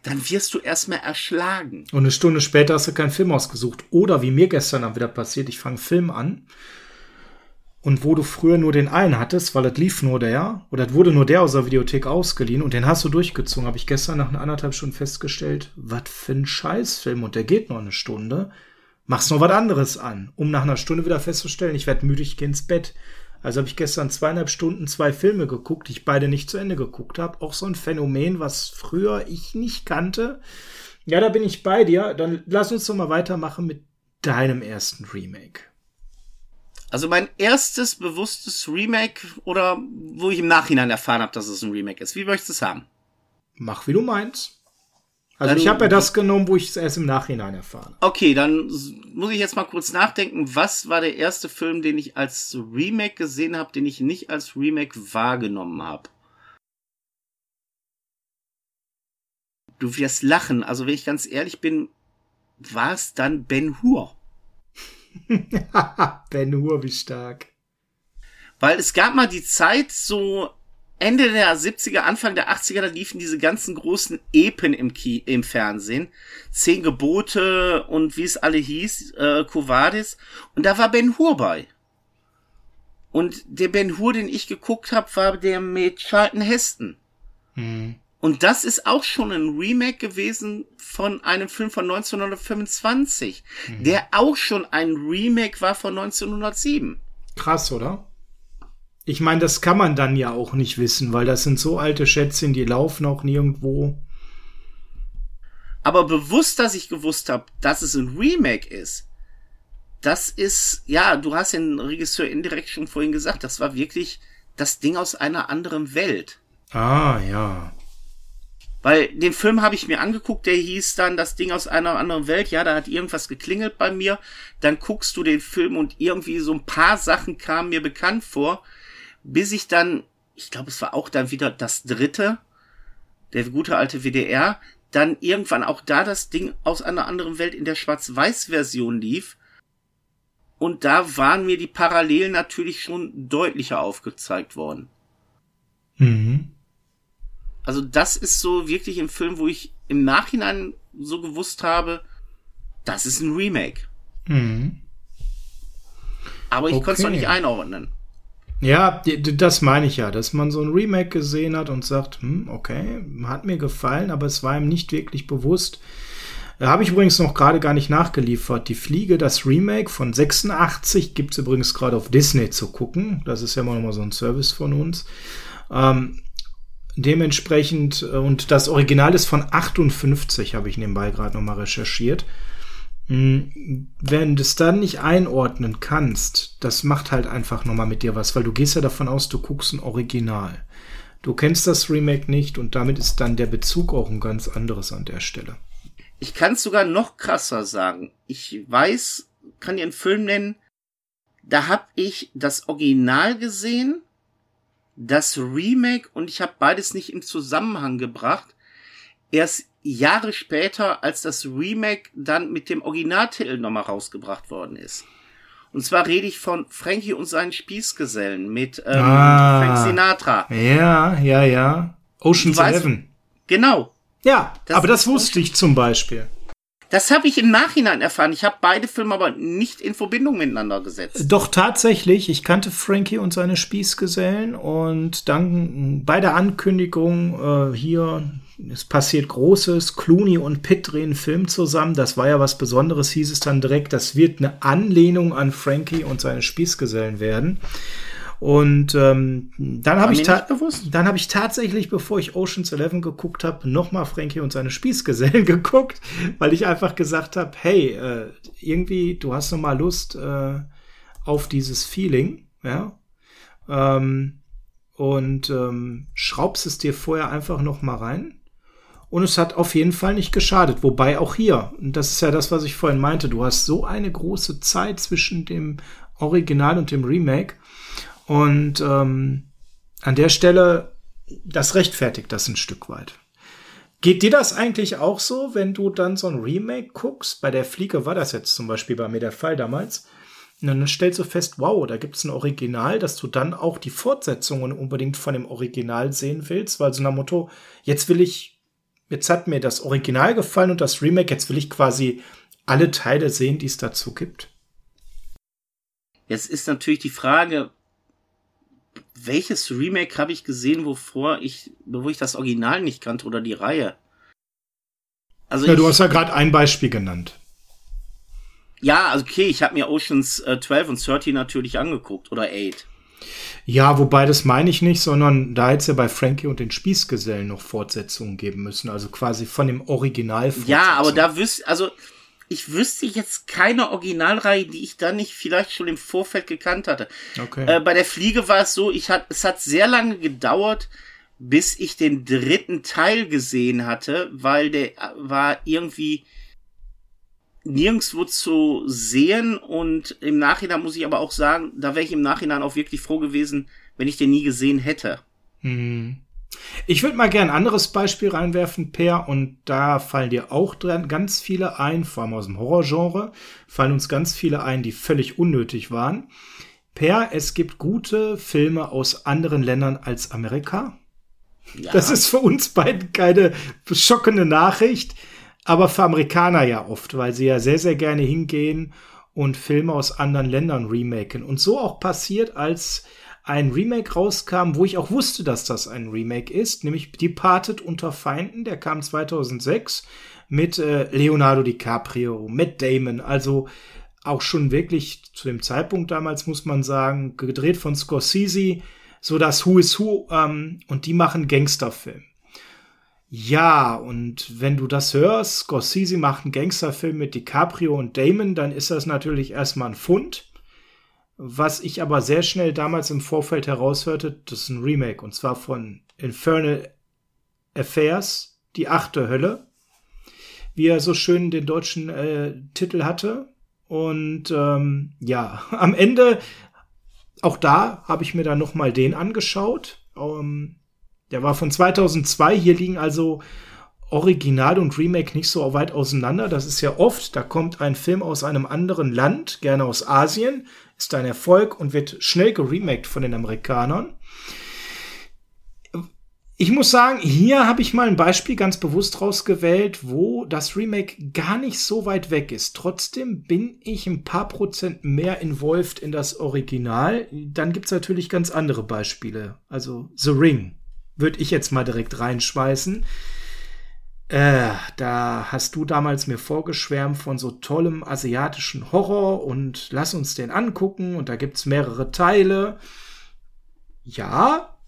[SPEAKER 2] Dann wirst du erstmal erschlagen.
[SPEAKER 1] Und eine Stunde später hast du keinen Film ausgesucht. Oder wie mir gestern dann wieder passiert, ich fange Film an. Und wo du früher nur den einen hattest, weil das lief nur der, oder es wurde nur der aus der Videothek ausgeliehen und den hast du durchgezogen, habe ich gestern nach einer anderthalb Stunden festgestellt, was für ein Scheißfilm und der geht noch eine Stunde. Machst noch was anderes an, um nach einer Stunde wieder festzustellen, ich werde müde, ich gehe ins Bett. Also habe ich gestern zweieinhalb Stunden zwei Filme geguckt, die ich beide nicht zu Ende geguckt habe. Auch so ein Phänomen, was früher ich nicht kannte. Ja, da bin ich bei dir. Dann lass uns doch mal weitermachen mit deinem ersten Remake.
[SPEAKER 2] Also mein erstes bewusstes Remake oder wo ich im Nachhinein erfahren habe, dass es ein Remake ist. Wie möchtest du es haben?
[SPEAKER 1] Mach wie du meinst. Also
[SPEAKER 2] Dann-
[SPEAKER 1] ich habe ja das genommen, wo ich es erst im Nachhinein erfahren.
[SPEAKER 2] Okay, dann muss ich jetzt mal kurz nachdenken. Was war der erste Film, den ich als Remake gesehen habe, den ich nicht als Remake wahrgenommen habe? Du wirst lachen. Also wenn ich ganz ehrlich bin, war es dann Ben Hur.
[SPEAKER 1] ben Hur, wie stark.
[SPEAKER 2] Weil es gab mal die Zeit, so Ende der 70er, Anfang der 80er, da liefen diese ganzen großen Epen im, Ki im Fernsehen. Zehn Gebote und wie es alle hieß, äh, Covadis. Und da war Ben Hur bei. Und der Ben Hur, den ich geguckt habe, war der mit Charlton Heston.
[SPEAKER 1] Hm.
[SPEAKER 2] Und das ist auch schon ein Remake gewesen von einem Film von 1925, der auch schon ein Remake war von 1907.
[SPEAKER 1] Krass, oder? Ich meine, das kann man dann ja auch nicht wissen, weil das sind so alte Schätzchen, die laufen auch nirgendwo.
[SPEAKER 2] Aber bewusst, dass ich gewusst habe, dass es ein Remake ist, das ist, ja, du hast den Regisseur indirekt schon vorhin gesagt, das war wirklich das Ding aus einer anderen Welt.
[SPEAKER 1] Ah, ja.
[SPEAKER 2] Weil den Film habe ich mir angeguckt, der hieß dann das Ding aus einer anderen Welt. Ja, da hat irgendwas geklingelt bei mir. Dann guckst du den Film und irgendwie so ein paar Sachen kamen mir bekannt vor, bis ich dann, ich glaube, es war auch dann wieder das dritte, der gute alte WDR, dann irgendwann auch da das Ding aus einer anderen Welt in der Schwarz-Weiß-Version lief. Und da waren mir die Parallelen natürlich schon deutlicher aufgezeigt worden. Mhm. Also das ist so wirklich ein Film, wo ich im Nachhinein so gewusst habe, das ist ein Remake. Mhm. Aber ich okay. konnte es noch nicht einordnen.
[SPEAKER 1] Ja, das meine ich ja, dass man so ein Remake gesehen hat und sagt, hm, okay, hat mir gefallen, aber es war ihm nicht wirklich bewusst. Da habe ich übrigens noch gerade gar nicht nachgeliefert. Die Fliege, das Remake von 86, gibt es übrigens gerade auf Disney zu gucken. Das ist ja mal so ein Service von uns. Ähm, dementsprechend, äh, und das Original ist von 58, habe ich nebenbei gerade nochmal recherchiert. Hm, wenn du es dann nicht einordnen kannst, das macht halt einfach nochmal mit dir was, weil du gehst ja davon aus, du guckst ein Original. Du kennst das Remake nicht und damit ist dann der Bezug auch ein ganz anderes an der Stelle.
[SPEAKER 2] Ich kann es sogar noch krasser sagen. Ich weiß, kann dir einen Film nennen, da habe ich das Original gesehen das Remake und ich habe beides nicht im Zusammenhang gebracht. Erst Jahre später, als das Remake dann mit dem Originaltitel nochmal rausgebracht worden ist. Und zwar rede ich von Frankie und seinen Spießgesellen mit ähm, ah, Frank Sinatra.
[SPEAKER 1] Ja, ja, ja. Ocean's Eleven.
[SPEAKER 2] Genau.
[SPEAKER 1] Ja, das aber das wusste ich zum Beispiel.
[SPEAKER 2] Das habe ich im Nachhinein erfahren. Ich habe beide Filme aber nicht in Verbindung miteinander gesetzt.
[SPEAKER 1] Doch tatsächlich. Ich kannte Frankie und seine Spießgesellen und dann bei der Ankündigung äh, hier, es passiert Großes, Clooney und Pitt drehen einen Film zusammen. Das war ja was Besonderes, hieß es dann direkt. Das wird eine Anlehnung an Frankie und seine Spießgesellen werden. Und ähm, dann habe ich, dann habe ich tatsächlich, bevor ich Ocean's Eleven geguckt habe, nochmal Frankie und seine Spießgesellen geguckt, weil ich einfach gesagt habe, hey, äh, irgendwie, du hast noch mal Lust äh, auf dieses Feeling, ja, ähm, und ähm, schraubst es dir vorher einfach noch mal rein. Und es hat auf jeden Fall nicht geschadet. Wobei auch hier, und das ist ja das, was ich vorhin meinte, du hast so eine große Zeit zwischen dem Original und dem Remake. Und ähm, an der Stelle, das rechtfertigt das ein Stück weit. Geht dir das eigentlich auch so, wenn du dann so ein Remake guckst? Bei der Fliege war das jetzt zum Beispiel bei mir der Fall damals. Und dann stellst du fest, wow, da gibt es ein Original, dass du dann auch die Fortsetzungen unbedingt von dem Original sehen willst, weil so nach Motto, jetzt will ich, jetzt hat mir das Original gefallen und das Remake, jetzt will ich quasi alle Teile sehen, die es dazu gibt.
[SPEAKER 2] Jetzt ist natürlich die Frage, welches Remake habe ich gesehen, wovor ich, wo ich das Original nicht kannte oder die Reihe?
[SPEAKER 1] Also ja, ich, du hast ja gerade ein Beispiel genannt.
[SPEAKER 2] Ja, also okay, ich habe mir Oceans äh, 12 und 13 natürlich angeguckt oder 8.
[SPEAKER 1] Ja, wobei das meine ich nicht, sondern da hätte es ja bei Frankie und den Spießgesellen noch Fortsetzungen geben müssen, also quasi von dem Original.
[SPEAKER 2] Ja, aber da wüsste, also ich wüsste jetzt keine Originalreihe, die ich da nicht vielleicht schon im Vorfeld gekannt hatte. Okay. Äh, bei der Fliege war es so, ich hat, es hat sehr lange gedauert, bis ich den dritten Teil gesehen hatte, weil der war irgendwie nirgendwo zu sehen und im Nachhinein muss ich aber auch sagen, da wäre ich im Nachhinein auch wirklich froh gewesen, wenn ich den nie gesehen hätte.
[SPEAKER 1] Mhm. Ich würde mal gern ein anderes Beispiel reinwerfen, Per, und da fallen dir auch dran ganz viele ein, vor allem aus dem Horrorgenre, fallen uns ganz viele ein, die völlig unnötig waren. Per, es gibt gute Filme aus anderen Ländern als Amerika. Ja. Das ist für uns beiden keine schockende Nachricht, aber für Amerikaner ja oft, weil sie ja sehr, sehr gerne hingehen und Filme aus anderen Ländern remaken. Und so auch passiert, als ein Remake rauskam, wo ich auch wusste, dass das ein Remake ist, nämlich Departed unter Feinden, der kam 2006 mit äh, Leonardo DiCaprio, Matt Damon, also auch schon wirklich zu dem Zeitpunkt damals, muss man sagen, gedreht von Scorsese, so das Who is Who, ähm, und die machen Gangsterfilm. Ja, und wenn du das hörst, Scorsese macht einen Gangsterfilm mit DiCaprio und Damon, dann ist das natürlich erstmal ein Fund. Was ich aber sehr schnell damals im Vorfeld heraushörte, das ist ein Remake und zwar von Infernal Affairs die achte Hölle, wie er so schön den deutschen äh, Titel hatte. Und ähm, ja, am Ende, auch da habe ich mir dann noch mal den angeschaut. Ähm, der war von 2002. Hier liegen also Original und Remake nicht so weit auseinander. Das ist ja oft, da kommt ein Film aus einem anderen Land, gerne aus Asien, ist ein Erfolg und wird schnell geremaked von den Amerikanern. Ich muss sagen, hier habe ich mal ein Beispiel ganz bewusst rausgewählt, wo das Remake gar nicht so weit weg ist. Trotzdem bin ich ein paar Prozent mehr involviert in das Original. Dann gibt es natürlich ganz andere Beispiele. Also The Ring würde ich jetzt mal direkt reinschmeißen. Äh, da hast du damals mir vorgeschwärmt von so tollem asiatischen Horror und lass uns den angucken und da gibt's mehrere Teile. Ja.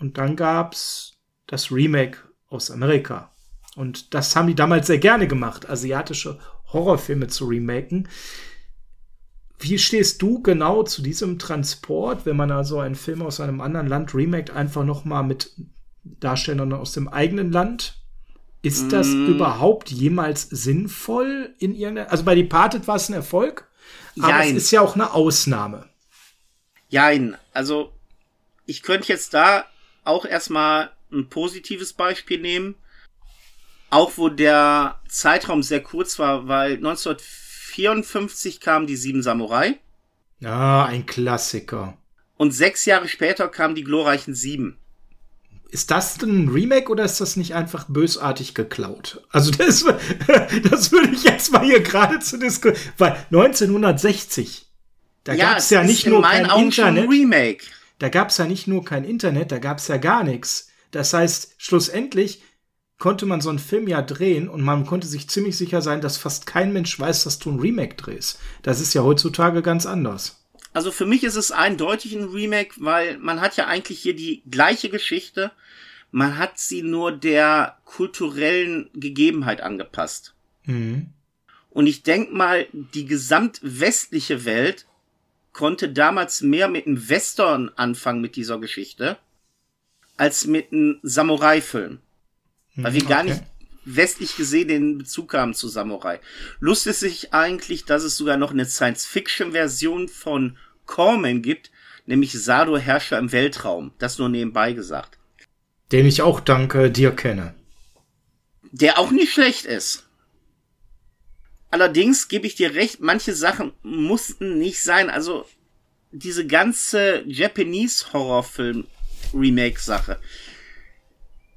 [SPEAKER 1] Und dann gab's das Remake aus Amerika. Und das haben die damals sehr gerne gemacht, asiatische Horrorfilme zu remaken. Wie stehst du genau zu diesem Transport, wenn man also einen Film aus einem anderen Land remaked, einfach noch mal mit Darstellern aus dem eigenen Land? Ist das mm. überhaupt jemals sinnvoll in irgendeiner, also bei Departed war es ein Erfolg, aber Jein. es ist ja auch eine Ausnahme.
[SPEAKER 2] Jein, also ich könnte jetzt da auch erstmal ein positives Beispiel nehmen, auch wo der Zeitraum sehr kurz war, weil 1954 kam die Sieben Samurai.
[SPEAKER 1] Ah, ein Klassiker.
[SPEAKER 2] Und sechs Jahre später kamen die glorreichen Sieben.
[SPEAKER 1] Ist das denn ein Remake oder ist das nicht einfach bösartig geklaut? Also das, das würde ich jetzt mal hier gerade zu diskutieren. Weil 1960, da ja, gab es ja nicht nur kein Internet.
[SPEAKER 2] Remake.
[SPEAKER 1] Da gab es ja nicht nur kein Internet, da gab es ja gar nichts. Das heißt, schlussendlich konnte man so einen Film ja drehen und man konnte sich ziemlich sicher sein, dass fast kein Mensch weiß, dass du ein Remake drehst. Das ist ja heutzutage ganz anders.
[SPEAKER 2] Also für mich ist es eindeutig ein Remake, weil man hat ja eigentlich hier die gleiche Geschichte. Man hat sie nur der kulturellen Gegebenheit angepasst. Mhm. Und ich denk mal, die gesamtwestliche Welt konnte damals mehr mit einem Western anfangen mit dieser Geschichte, als mit einem Samurai-Film. Weil wir mhm, okay. gar nicht westlich gesehen den Bezug haben zu Samurai. Lust ist sich eigentlich, dass es sogar noch eine Science-Fiction-Version von Corman gibt, nämlich Sado Herrscher im Weltraum. Das nur nebenbei gesagt.
[SPEAKER 1] Den ich auch danke dir kenne.
[SPEAKER 2] Der auch nicht schlecht ist. Allerdings gebe ich dir recht, manche Sachen mussten nicht sein. Also diese ganze Japanese Horrorfilm Remake Sache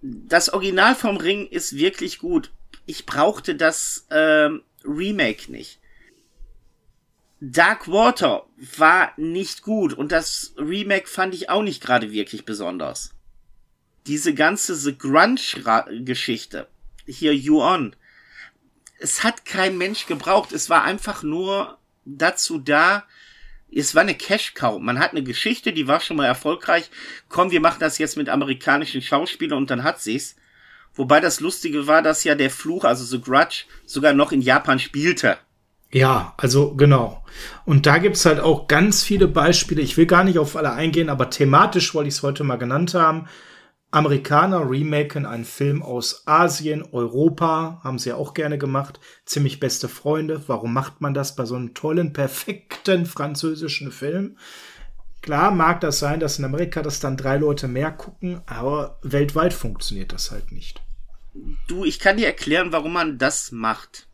[SPEAKER 2] das Original vom Ring ist wirklich gut. Ich brauchte das ähm, Remake nicht. Dark Water war nicht gut und das Remake fand ich auch nicht gerade wirklich besonders. Diese ganze The Grunge-Geschichte, hier You On, es hat kein Mensch gebraucht. Es war einfach nur dazu da, es war eine Cash-Cow. Man hat eine Geschichte, die war schon mal erfolgreich. Komm, wir machen das jetzt mit amerikanischen Schauspielern und dann hat sie's. Wobei das Lustige war, dass ja der Fluch, also The Grudge, sogar noch in Japan spielte.
[SPEAKER 1] Ja, also genau. Und da gibt's halt auch ganz viele Beispiele. Ich will gar nicht auf alle eingehen, aber thematisch wollte ich es heute mal genannt haben. Amerikaner remaken einen Film aus Asien, Europa, haben sie auch gerne gemacht. Ziemlich beste Freunde. Warum macht man das bei so einem tollen, perfekten französischen Film? Klar mag das sein, dass in Amerika das dann drei Leute mehr gucken, aber weltweit funktioniert das halt nicht.
[SPEAKER 2] Du, ich kann dir erklären, warum man das macht.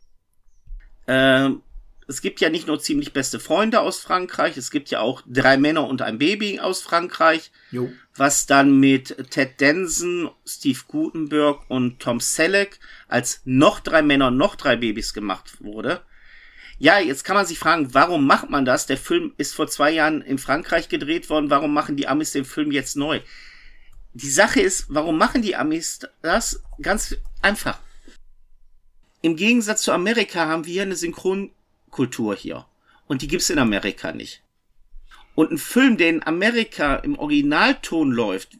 [SPEAKER 2] Ähm, es gibt ja nicht nur ziemlich beste Freunde aus Frankreich, es gibt ja auch drei Männer und ein Baby aus Frankreich, jo. was dann mit Ted Denson, Steve Gutenberg und Tom Selleck als noch drei Männer, noch drei Babys gemacht wurde. Ja, jetzt kann man sich fragen, warum macht man das? Der Film ist vor zwei Jahren in Frankreich gedreht worden, warum machen die Amis den Film jetzt neu? Die Sache ist, warum machen die Amis das? Ganz einfach. Im Gegensatz zu Amerika haben wir eine Synchron Kultur hier. Und die gibt's in Amerika nicht. Und ein Film, der in Amerika im Originalton läuft,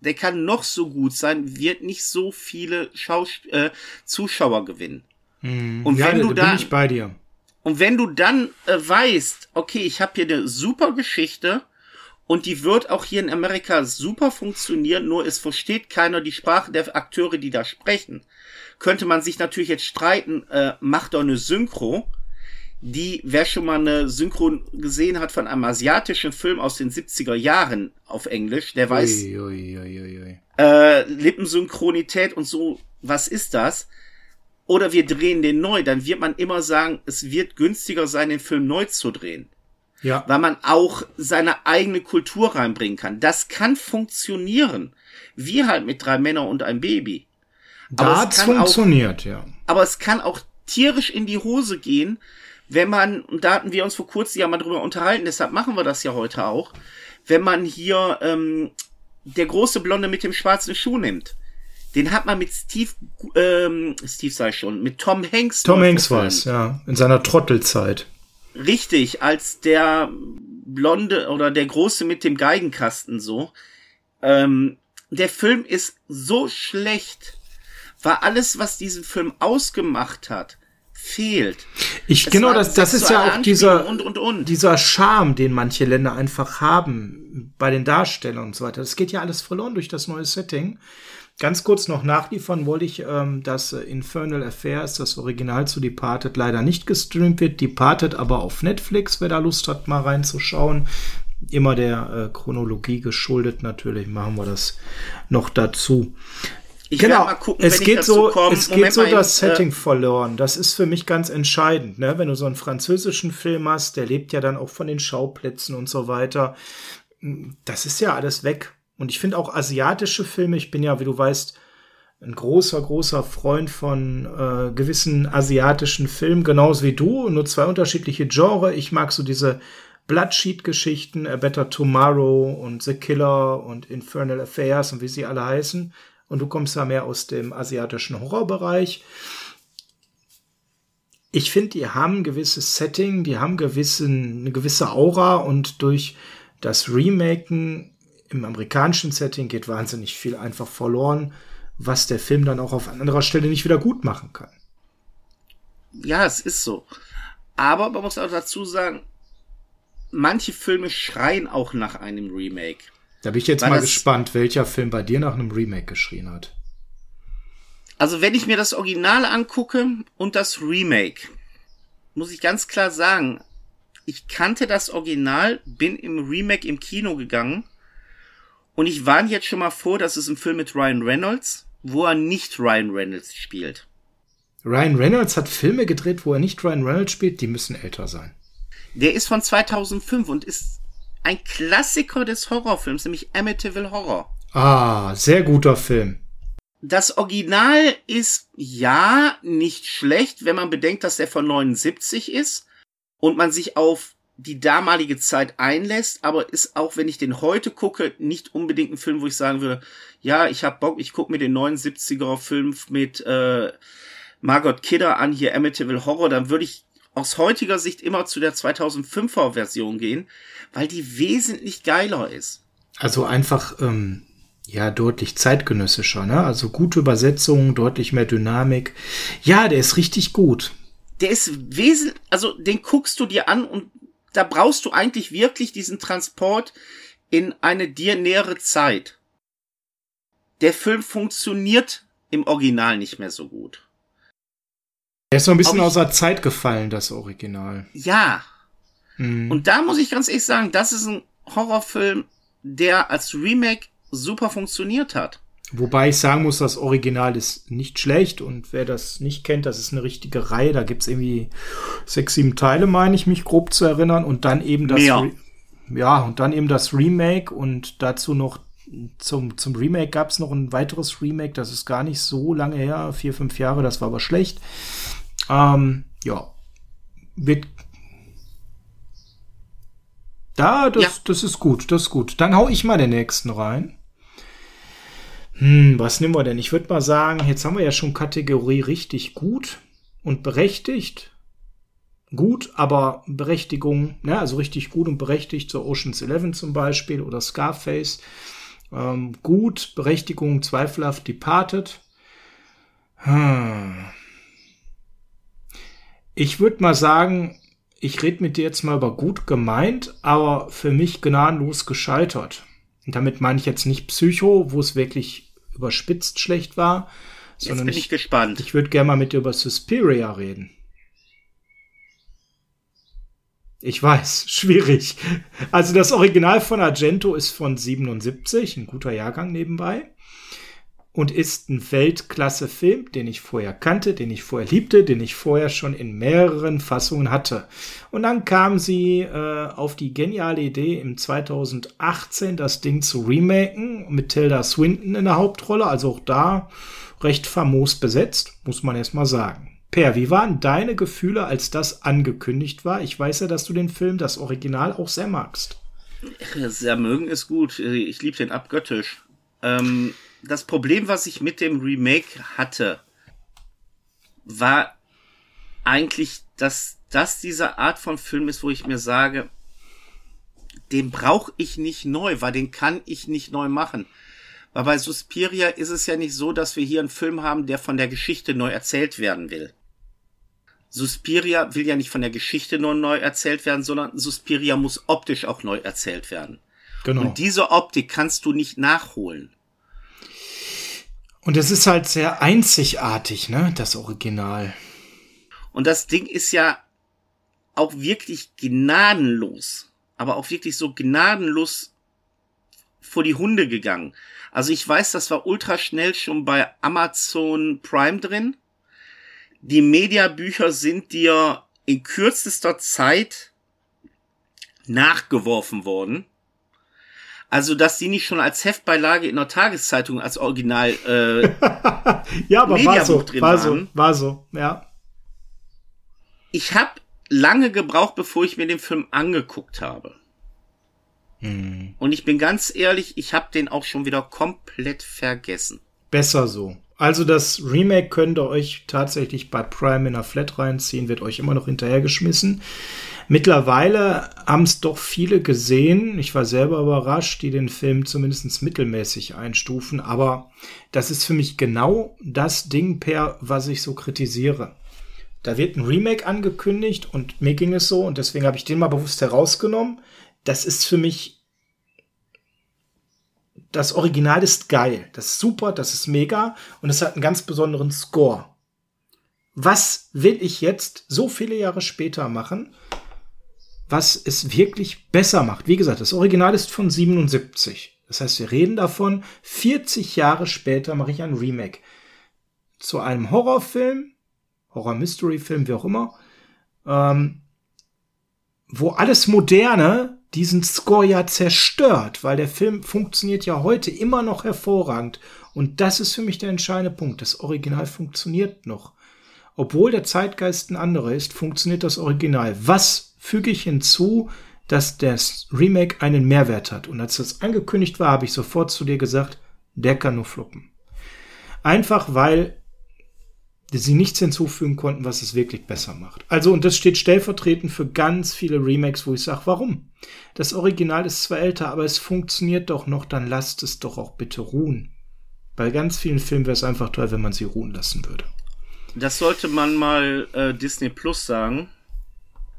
[SPEAKER 2] der kann noch so gut sein, wird nicht so viele Schaus äh, Zuschauer gewinnen.
[SPEAKER 1] Mm, und ja, wenn du da bin ich bei dir.
[SPEAKER 2] Und wenn du dann äh, weißt, okay, ich habe hier eine super Geschichte Und die wird auch hier in Amerika super funktionieren, nur es versteht keiner die Sprache der Akteure, die da sprechen. Könnte man sich natürlich jetzt streiten, äh, macht doch eine Synchro die, wer schon mal eine Synchron gesehen hat von einem asiatischen Film aus den 70er Jahren auf Englisch, der weiß, ui, ui, ui, äh, Lippensynchronität und so, was ist das? Oder wir drehen den neu, dann wird man immer sagen, es wird günstiger sein, den Film neu zu drehen. Ja. Weil man auch seine eigene Kultur reinbringen kann. Das kann funktionieren. Wie halt mit drei Männern und ein Baby.
[SPEAKER 1] Da hat's funktioniert,
[SPEAKER 2] auch,
[SPEAKER 1] ja.
[SPEAKER 2] Aber es kann auch tierisch in die Hose gehen, wenn man, und da hatten wir uns vor kurzem ja mal drüber unterhalten, deshalb machen wir das ja heute auch, wenn man hier ähm, der große Blonde mit dem schwarzen Schuh nimmt. Den hat man mit Steve, ähm, Steve sei schon, mit Tom Hanks.
[SPEAKER 1] Tom Hanks war es, ja, in seiner Trottelzeit.
[SPEAKER 2] Richtig, als der Blonde oder der Große mit dem Geigenkasten so. Ähm, der Film ist so schlecht, war alles, was diesen Film ausgemacht hat, fehlt.
[SPEAKER 1] Ich, es genau, das, das ist ja auch dieser, und, und, und. dieser Charme, den manche Länder einfach haben bei den Darstellern und so weiter. Das geht ja alles verloren durch das neue Setting. Ganz kurz noch nachliefern wollte ich, ähm, dass Infernal Affairs, das Original zu Departed, leider nicht gestreamt wird. Departed aber auf Netflix, wer da Lust hat, mal reinzuschauen. Immer der äh, Chronologie geschuldet natürlich, machen wir das noch dazu. Ich genau. mal gucken, es geht so, komme. es Moment geht so das äh, Setting verloren. Das ist für mich ganz entscheidend, ne? Wenn du so einen französischen Film hast, der lebt ja dann auch von den Schauplätzen und so weiter. Das ist ja alles weg. Und ich finde auch asiatische Filme, ich bin ja, wie du weißt, ein großer, großer Freund von äh, gewissen asiatischen Filmen, genauso wie du, nur zwei unterschiedliche Genre. Ich mag so diese Bloodsheet-Geschichten, A Better Tomorrow und The Killer und Infernal Affairs und wie sie alle heißen und du kommst ja mehr aus dem asiatischen Horrorbereich. Ich finde, die haben ein gewisses Setting, die haben gewissen, eine gewisse Aura und durch das Remaken im amerikanischen Setting geht wahnsinnig viel einfach verloren, was der Film dann auch auf anderer Stelle nicht wieder gut machen kann.
[SPEAKER 2] Ja, es ist so. Aber man muss auch dazu sagen, manche Filme schreien auch nach einem Remake.
[SPEAKER 1] Da bin ich jetzt Weil mal gespannt, welcher Film bei dir nach einem Remake geschrien hat.
[SPEAKER 2] Also wenn ich mir das Original angucke und das Remake, muss ich ganz klar sagen, ich kannte das Original, bin im Remake im Kino gegangen und ich warne jetzt schon mal vor, dass es ein Film mit Ryan Reynolds, wo er nicht Ryan Reynolds spielt.
[SPEAKER 1] Ryan Reynolds hat Filme gedreht, wo er nicht Ryan Reynolds spielt, die müssen älter sein.
[SPEAKER 2] Der ist von 2005 und ist ein Klassiker des Horrorfilms, nämlich Amityville Horror.
[SPEAKER 1] Ah, sehr guter Film.
[SPEAKER 2] Das Original ist ja nicht schlecht, wenn man bedenkt, dass der von 79 ist und man sich auf die damalige Zeit einlässt, aber ist auch, wenn ich den heute gucke, nicht unbedingt ein Film, wo ich sagen würde, ja, ich hab Bock, ich gucke mir den 79er Film mit äh, Margot Kidder an, hier Amityville Horror, dann würde ich aus heutiger Sicht immer zu der 2005er Version gehen, weil die wesentlich geiler ist.
[SPEAKER 1] Also einfach, ähm, ja, deutlich zeitgenössischer, ne? Also gute Übersetzung, deutlich mehr Dynamik. Ja, der ist richtig gut.
[SPEAKER 2] Der ist wesentlich, also den guckst du dir an und da brauchst du eigentlich wirklich diesen Transport in eine dir nähere Zeit. Der Film funktioniert im Original nicht mehr so gut.
[SPEAKER 1] Er ist so ein bisschen ich, außer Zeit gefallen, das Original.
[SPEAKER 2] Ja. Mhm. Und da muss ich ganz ehrlich sagen, das ist ein Horrorfilm, der als Remake super funktioniert hat.
[SPEAKER 1] Wobei ich sagen muss, das Original ist nicht schlecht und wer das nicht kennt, das ist eine richtige Reihe. Da gibt's irgendwie sechs, sieben Teile, meine ich, mich grob zu erinnern. Und dann eben das, Mehr. ja, und dann eben das Remake und dazu noch zum, zum Remake gab's noch ein weiteres Remake, das ist gar nicht so lange her, vier, fünf Jahre, das war aber schlecht. Ähm, ja. Wird. Da, das, ja. das ist gut, das ist gut. Dann hau ich mal den nächsten rein. Hm, was nehmen wir denn? Ich würde mal sagen, jetzt haben wir ja schon Kategorie richtig gut und berechtigt. Gut, aber Berechtigung, ne, also richtig gut und berechtigt, so Oceans 11 zum Beispiel oder Scarface. Ähm, gut, Berechtigung zweifelhaft Departed. Hm. Ich würde mal sagen, ich rede mit dir jetzt mal über gut gemeint, aber für mich gnadenlos gescheitert. Und damit meine ich jetzt nicht Psycho, wo es wirklich überspitzt schlecht war,
[SPEAKER 2] jetzt sondern bin ich, ich gespannt.
[SPEAKER 1] Ich würde gerne mal mit dir über Suspiria reden. Ich weiß, schwierig. Also das Original von Argento ist von 77, ein guter Jahrgang nebenbei und ist ein Weltklasse-Film, den ich vorher kannte, den ich vorher liebte, den ich vorher schon in mehreren Fassungen hatte. Und dann kam sie äh, auf die geniale Idee, im 2018 das Ding zu remaken, mit Tilda Swinton in der Hauptrolle, also auch da recht famos besetzt, muss man erst mal sagen. Per, wie waren deine Gefühle, als das angekündigt war? Ich weiß ja, dass du den Film, das Original, auch sehr magst.
[SPEAKER 2] Sehr mögen ist gut. Ich liebe den abgöttisch. Ähm, das Problem, was ich mit dem Remake hatte, war eigentlich, dass das diese Art von Film ist, wo ich mir sage, den brauche ich nicht neu, weil den kann ich nicht neu machen. Weil bei Suspiria ist es ja nicht so, dass wir hier einen Film haben, der von der Geschichte neu erzählt werden will. Suspiria will ja nicht von der Geschichte nur neu erzählt werden, sondern Suspiria muss optisch auch neu erzählt werden. Genau. Und diese Optik kannst du nicht nachholen.
[SPEAKER 1] Und es ist halt sehr einzigartig, ne, das Original.
[SPEAKER 2] Und das Ding ist ja auch wirklich gnadenlos, aber auch wirklich so gnadenlos vor die Hunde gegangen. Also ich weiß, das war ultra schnell schon bei Amazon Prime drin. Die Mediabücher sind dir in kürzester Zeit nachgeworfen worden. Also, dass die nicht schon als Heftbeilage in der Tageszeitung als Original äh,
[SPEAKER 1] ja, aber war so, drin war waren. so, war so, ja.
[SPEAKER 2] Ich habe lange gebraucht, bevor ich mir den Film angeguckt habe. Hm. Und ich bin ganz ehrlich, ich habe den auch schon wieder komplett vergessen.
[SPEAKER 1] Besser so. Also das Remake könnt ihr euch tatsächlich bei Prime in der Flat reinziehen, wird euch immer noch hinterhergeschmissen. Mittlerweile haben es doch viele gesehen. Ich war selber überrascht, die den Film zumindest mittelmäßig einstufen. Aber das ist für mich genau das Ding, per was ich so kritisiere. Da wird ein Remake angekündigt und mir ging es so und deswegen habe ich den mal bewusst herausgenommen. Das ist für mich das Original ist geil, das ist super, das ist mega und es hat einen ganz besonderen Score. Was will ich jetzt so viele Jahre später machen? Was es wirklich besser macht. Wie gesagt, das Original ist von 77. Das heißt, wir reden davon, 40 Jahre später mache ich ein Remake zu einem Horrorfilm, Horror-Mystery-Film, wie auch immer, ähm, wo alles Moderne diesen Score ja zerstört, weil der Film funktioniert ja heute immer noch hervorragend. Und das ist für mich der entscheidende Punkt. Das Original funktioniert noch. Obwohl der Zeitgeist ein anderer ist, funktioniert das Original. Was füge ich hinzu, dass das Remake einen Mehrwert hat. Und als das angekündigt war, habe ich sofort zu dir gesagt, der kann nur fluppen. Einfach weil sie nichts hinzufügen konnten, was es wirklich besser macht. Also, und das steht stellvertretend für ganz viele Remakes, wo ich sage, warum? Das Original ist zwar älter, aber es funktioniert doch noch, dann lasst es doch auch bitte ruhen. Bei ganz vielen Filmen wäre es einfach toll, wenn man sie ruhen lassen würde.
[SPEAKER 2] Das sollte man mal äh, Disney Plus sagen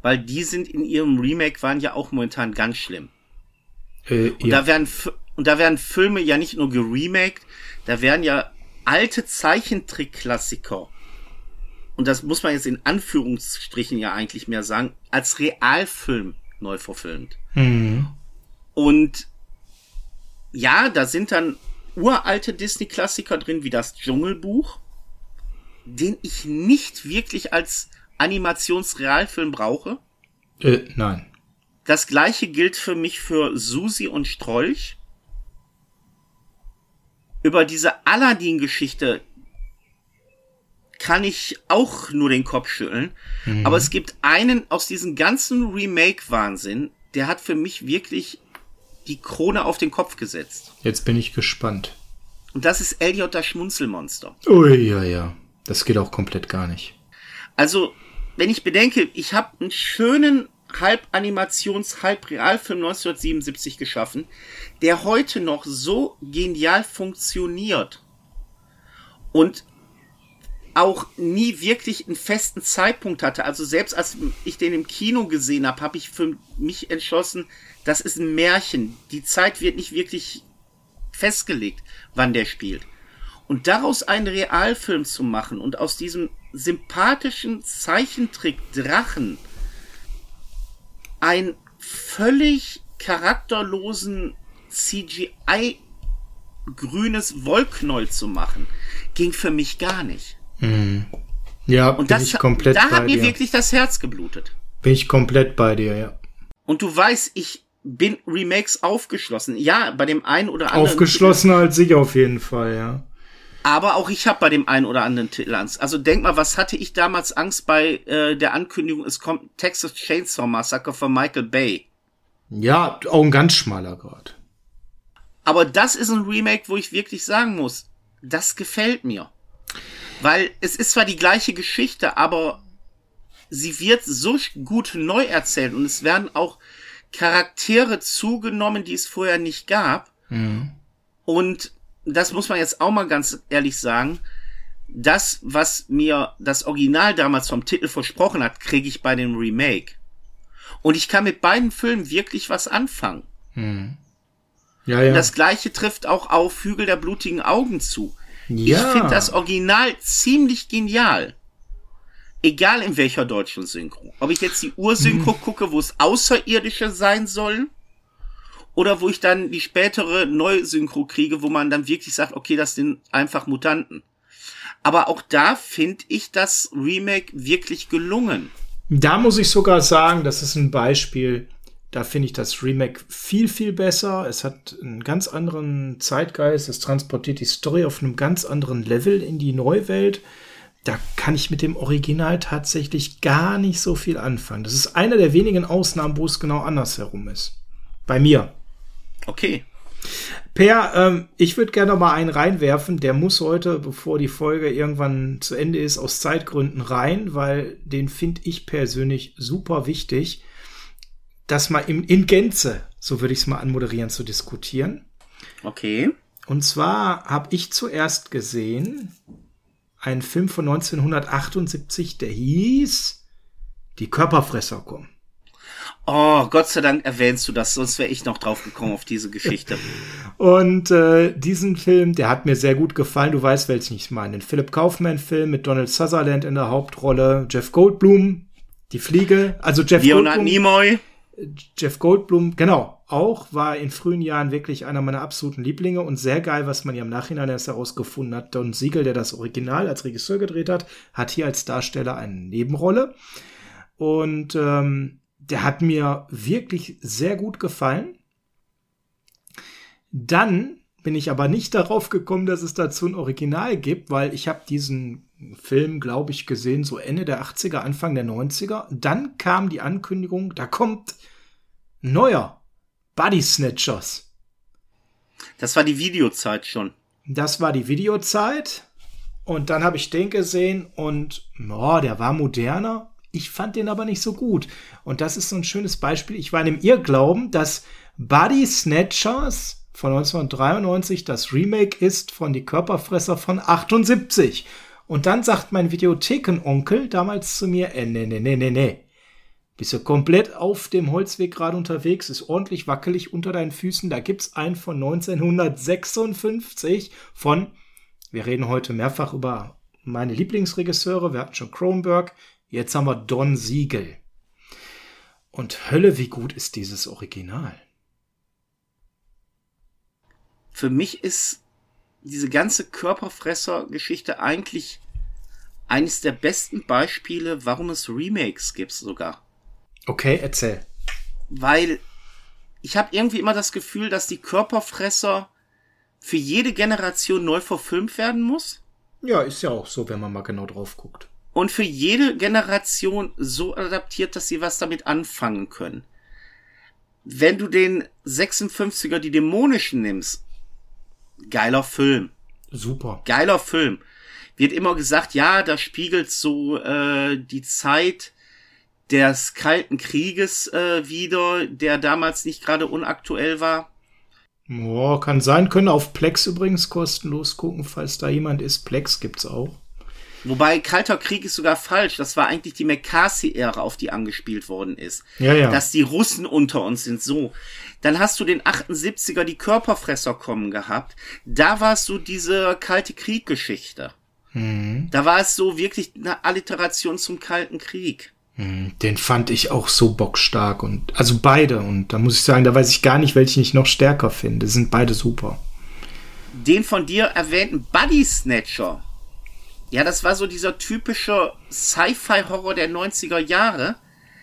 [SPEAKER 2] weil die sind in ihrem Remake waren ja auch momentan ganz schlimm. Äh, und ja. da werden und da werden Filme ja nicht nur geremaked, da werden ja alte Zeichentrick-Klassiker und das muss man jetzt in Anführungsstrichen ja eigentlich mehr sagen, als Realfilm neu verfilmt. Mhm. Und ja, da sind dann uralte Disney-Klassiker drin, wie das Dschungelbuch, den ich nicht wirklich als Animationsrealfilm brauche?
[SPEAKER 1] Äh, nein.
[SPEAKER 2] Das gleiche gilt für mich für Susi und Strolch. Über diese Aladdin-Geschichte kann ich auch nur den Kopf schütteln. Mhm. Aber es gibt einen aus diesem ganzen Remake-Wahnsinn, der hat für mich wirklich die Krone auf den Kopf gesetzt.
[SPEAKER 1] Jetzt bin ich gespannt.
[SPEAKER 2] Und das ist Elliot das Schmunzelmonster.
[SPEAKER 1] Ui, ja, ja. Das geht auch komplett gar nicht.
[SPEAKER 2] Also, wenn ich bedenke, ich habe einen schönen Halb-Animations-, Halb-Realfilm 1977 geschaffen, der heute noch so genial funktioniert. Und auch nie wirklich einen festen Zeitpunkt hatte. Also selbst als ich den im Kino gesehen habe, habe ich für mich entschlossen, das ist ein Märchen. Die Zeit wird nicht wirklich festgelegt, wann der spielt. Und daraus einen Realfilm zu machen und aus diesem sympathischen Zeichentrick Drachen einen völlig charakterlosen CGI grünes Wollknäuel zu machen, ging für mich gar nicht.
[SPEAKER 1] Hm. Ja,
[SPEAKER 2] und das,
[SPEAKER 1] ich komplett
[SPEAKER 2] da hat mir
[SPEAKER 1] dir.
[SPEAKER 2] wirklich das Herz geblutet.
[SPEAKER 1] Bin ich komplett bei dir, ja.
[SPEAKER 2] Und du weißt, ich bin Remakes aufgeschlossen. Ja, bei dem einen oder anderen.
[SPEAKER 1] Aufgeschlossener als ich auf jeden Fall, ja.
[SPEAKER 2] Aber auch ich habe bei dem einen oder anderen Titel Angst. Also denk mal, was hatte ich damals Angst bei äh, der Ankündigung, es kommt Texas Chainsaw Massacre von Michael Bay.
[SPEAKER 1] Ja, auch ein ganz schmaler Grad.
[SPEAKER 2] Aber das ist ein Remake, wo ich wirklich sagen muss, das gefällt mir. Weil es ist zwar die gleiche Geschichte, aber sie wird so gut neu erzählt und es werden auch Charaktere zugenommen, die es vorher nicht gab. Und das muss man jetzt auch mal ganz ehrlich sagen. Das, was mir das Original damals vom Titel versprochen hat, kriege ich bei dem Remake. Und ich kann mit beiden Filmen wirklich was anfangen.
[SPEAKER 1] Ja, ja.
[SPEAKER 2] Das gleiche trifft auch auf Hügel der blutigen Augen zu.
[SPEAKER 1] ja.
[SPEAKER 2] Ich finde das Original ziemlich genial. Egal in welcher deutschen Synchro. Ob ich jetzt die Ursynchro gucke, wo es Außerirdische sein sollen, oder wo ich dann die spätere Neusynchro kriege, wo man dann wirklich sagt, okay, das sind einfach Mutanten. Aber auch da finde ich das Remake wirklich gelungen.
[SPEAKER 1] Da muss ich sogar sagen, das ist ein Beispiel, da finde ich das Remake viel, viel besser. Es hat einen ganz anderen Zeitgeist, es transportiert die Story auf einem ganz anderen Level in die Neuwelt. Da kann ich mit dem Original tatsächlich gar nicht so viel anfangen. Das ist eine der wenigen Ausnahmen, wo es genau andersherum ist. Bei mir.
[SPEAKER 2] Okay.
[SPEAKER 1] Per, ähm, ich würde gerne noch mal einen reinwerfen. Der muss heute, bevor die Folge irgendwann zu Ende ist, aus Zeitgründen rein, weil den finde ich persönlich super wichtig, das mal in, in Gänze, so würde ich es mal anmoderieren, zu diskutieren.
[SPEAKER 2] Okay.
[SPEAKER 1] Und zwar habe ich zuerst gesehen einen Film von 1978, der hieß Die Körperfresser kommen.
[SPEAKER 2] Oh, Gott sei Dank erwähnst du das, sonst wäre ich noch drauf gekommen auf diese Geschichte.
[SPEAKER 1] Und äh, diesen Film, der hat mir sehr gut gefallen. Du weißt, welchen ich meine. Ein Philip Kaufman-Film mit Donald Sutherland in der Hauptrolle, Jeff Goldblum, die Fliege, also Jeff
[SPEAKER 2] Leonard
[SPEAKER 1] Goldblum.
[SPEAKER 2] Nimoy.
[SPEAKER 1] Jeff Goldblum, genau, auch war in frühen Jahren wirklich einer meiner absoluten Lieblinge und sehr geil, was man ja im Nachhinein erst herausgefunden hat. Don Siegel, der das Original als Regisseur gedreht hat, hat hier als Darsteller eine Nebenrolle. Und ähm, der hat mir wirklich sehr gut gefallen. Dann bin ich aber nicht darauf gekommen, dass es dazu ein Original gibt, weil ich habe diesen Film, glaube ich, gesehen, so Ende der 80er, Anfang der 90er. Dann kam die Ankündigung, da kommt neuer Body Snatchers.
[SPEAKER 2] Das war die Videozeit schon.
[SPEAKER 1] Das war die Videozeit. Und dann habe ich den gesehen und oh, der war moderner. Ich fand den aber nicht so gut. Und das ist so ein schönes Beispiel. Ich war in dem Irrglauben, dass Body Snatchers von 1993 das Remake ist von Die Körperfresser von 78. Und dann sagt mein Videothekenonkel damals zu mir, äh, nee, nee, nee, nee, nee. Bist du komplett auf dem Holzweg gerade unterwegs, ist ordentlich wackelig unter deinen Füßen. Da gibt's einen von 1956 von, wir reden heute mehrfach über meine Lieblingsregisseure, wir hatten schon Kronberg, jetzt haben wir Don Siegel. Und Hölle, wie gut ist dieses Original?
[SPEAKER 2] Für mich ist diese ganze Körperfresser-Geschichte eigentlich eines der besten Beispiele, warum es Remakes gibt sogar.
[SPEAKER 1] Okay, erzähl.
[SPEAKER 2] Weil ich habe irgendwie immer das Gefühl, dass die Körperfresser für jede Generation neu verfilmt werden muss
[SPEAKER 1] Ja, ist ja auch so, wenn man mal genau drauf guckt.
[SPEAKER 2] Und für jede Generation so adaptiert, dass sie was damit anfangen können. Wenn du den 56er, die dämonischen nimmst, geiler Film.
[SPEAKER 1] Super.
[SPEAKER 2] geiler Film. Wird immer gesagt, ja, das spiegelt so äh, die Zeit des Kalten Krieges äh, wieder, der damals nicht gerade unaktuell war.
[SPEAKER 1] Boah, kann sein, können auf Plex übrigens kostenlos gucken, falls da jemand ist. Plex gibt's auch.
[SPEAKER 2] Wobei Kalter Krieg ist sogar falsch. Das war eigentlich die McCarthy-Ära, auf die angespielt worden ist.
[SPEAKER 1] Ja, ja.
[SPEAKER 2] Dass die Russen unter uns sind. So. Dann hast du den 78er die Körperfresser kommen gehabt. Da war es so diese Kalte Krieg-Geschichte.
[SPEAKER 1] Mhm.
[SPEAKER 2] Da war es so wirklich eine Alliteration zum Kalten Krieg.
[SPEAKER 1] Mhm. Den fand ich auch so bockstark und also beide und da muss ich sagen, da weiß ich gar nicht, welchen ich noch stärker finde. Sind beide super.
[SPEAKER 2] Den von dir erwähnten Buddy Snatcher. Ja, das war so dieser typische Sci-Fi-Horror der 90er Jahre,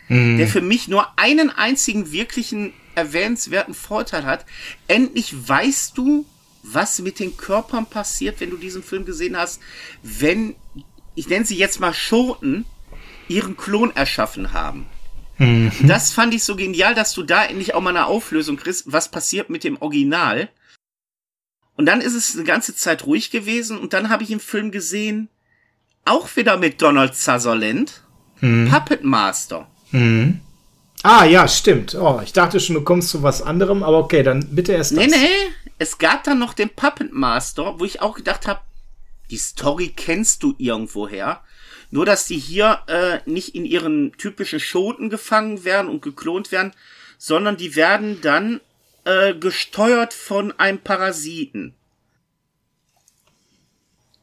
[SPEAKER 1] Mhm.
[SPEAKER 2] der für mich nur einen einzigen wirklichen erwähnenswerten Vorteil hat. Endlich weißt du, was mit den Körpern passiert, wenn du diesen Film gesehen hast, wenn, ich nenne sie jetzt mal Schoten, ihren Klon erschaffen haben.
[SPEAKER 1] Mhm.
[SPEAKER 2] Das fand ich so genial, dass du da endlich auch mal eine Auflösung kriegst, was passiert mit dem Original. Und dann ist es eine ganze Zeit ruhig gewesen und dann habe ich im Film gesehen, auch wieder mit Donald Sutherland, Puppet Master.
[SPEAKER 1] Mhm. Ah, ja, stimmt. Oh, ich dachte schon, du kommst zu was anderem, aber okay, dann bitte erst
[SPEAKER 2] Nee,
[SPEAKER 1] das.
[SPEAKER 2] nee, es gab dann noch den Puppet Master, wo ich auch gedacht habe, die Story kennst du irgendwoher. Nur, dass die hier äh, nicht in ihren typischen Schoten gefangen werden und geklont werden, sondern die werden dann äh, gesteuert von einem Parasiten.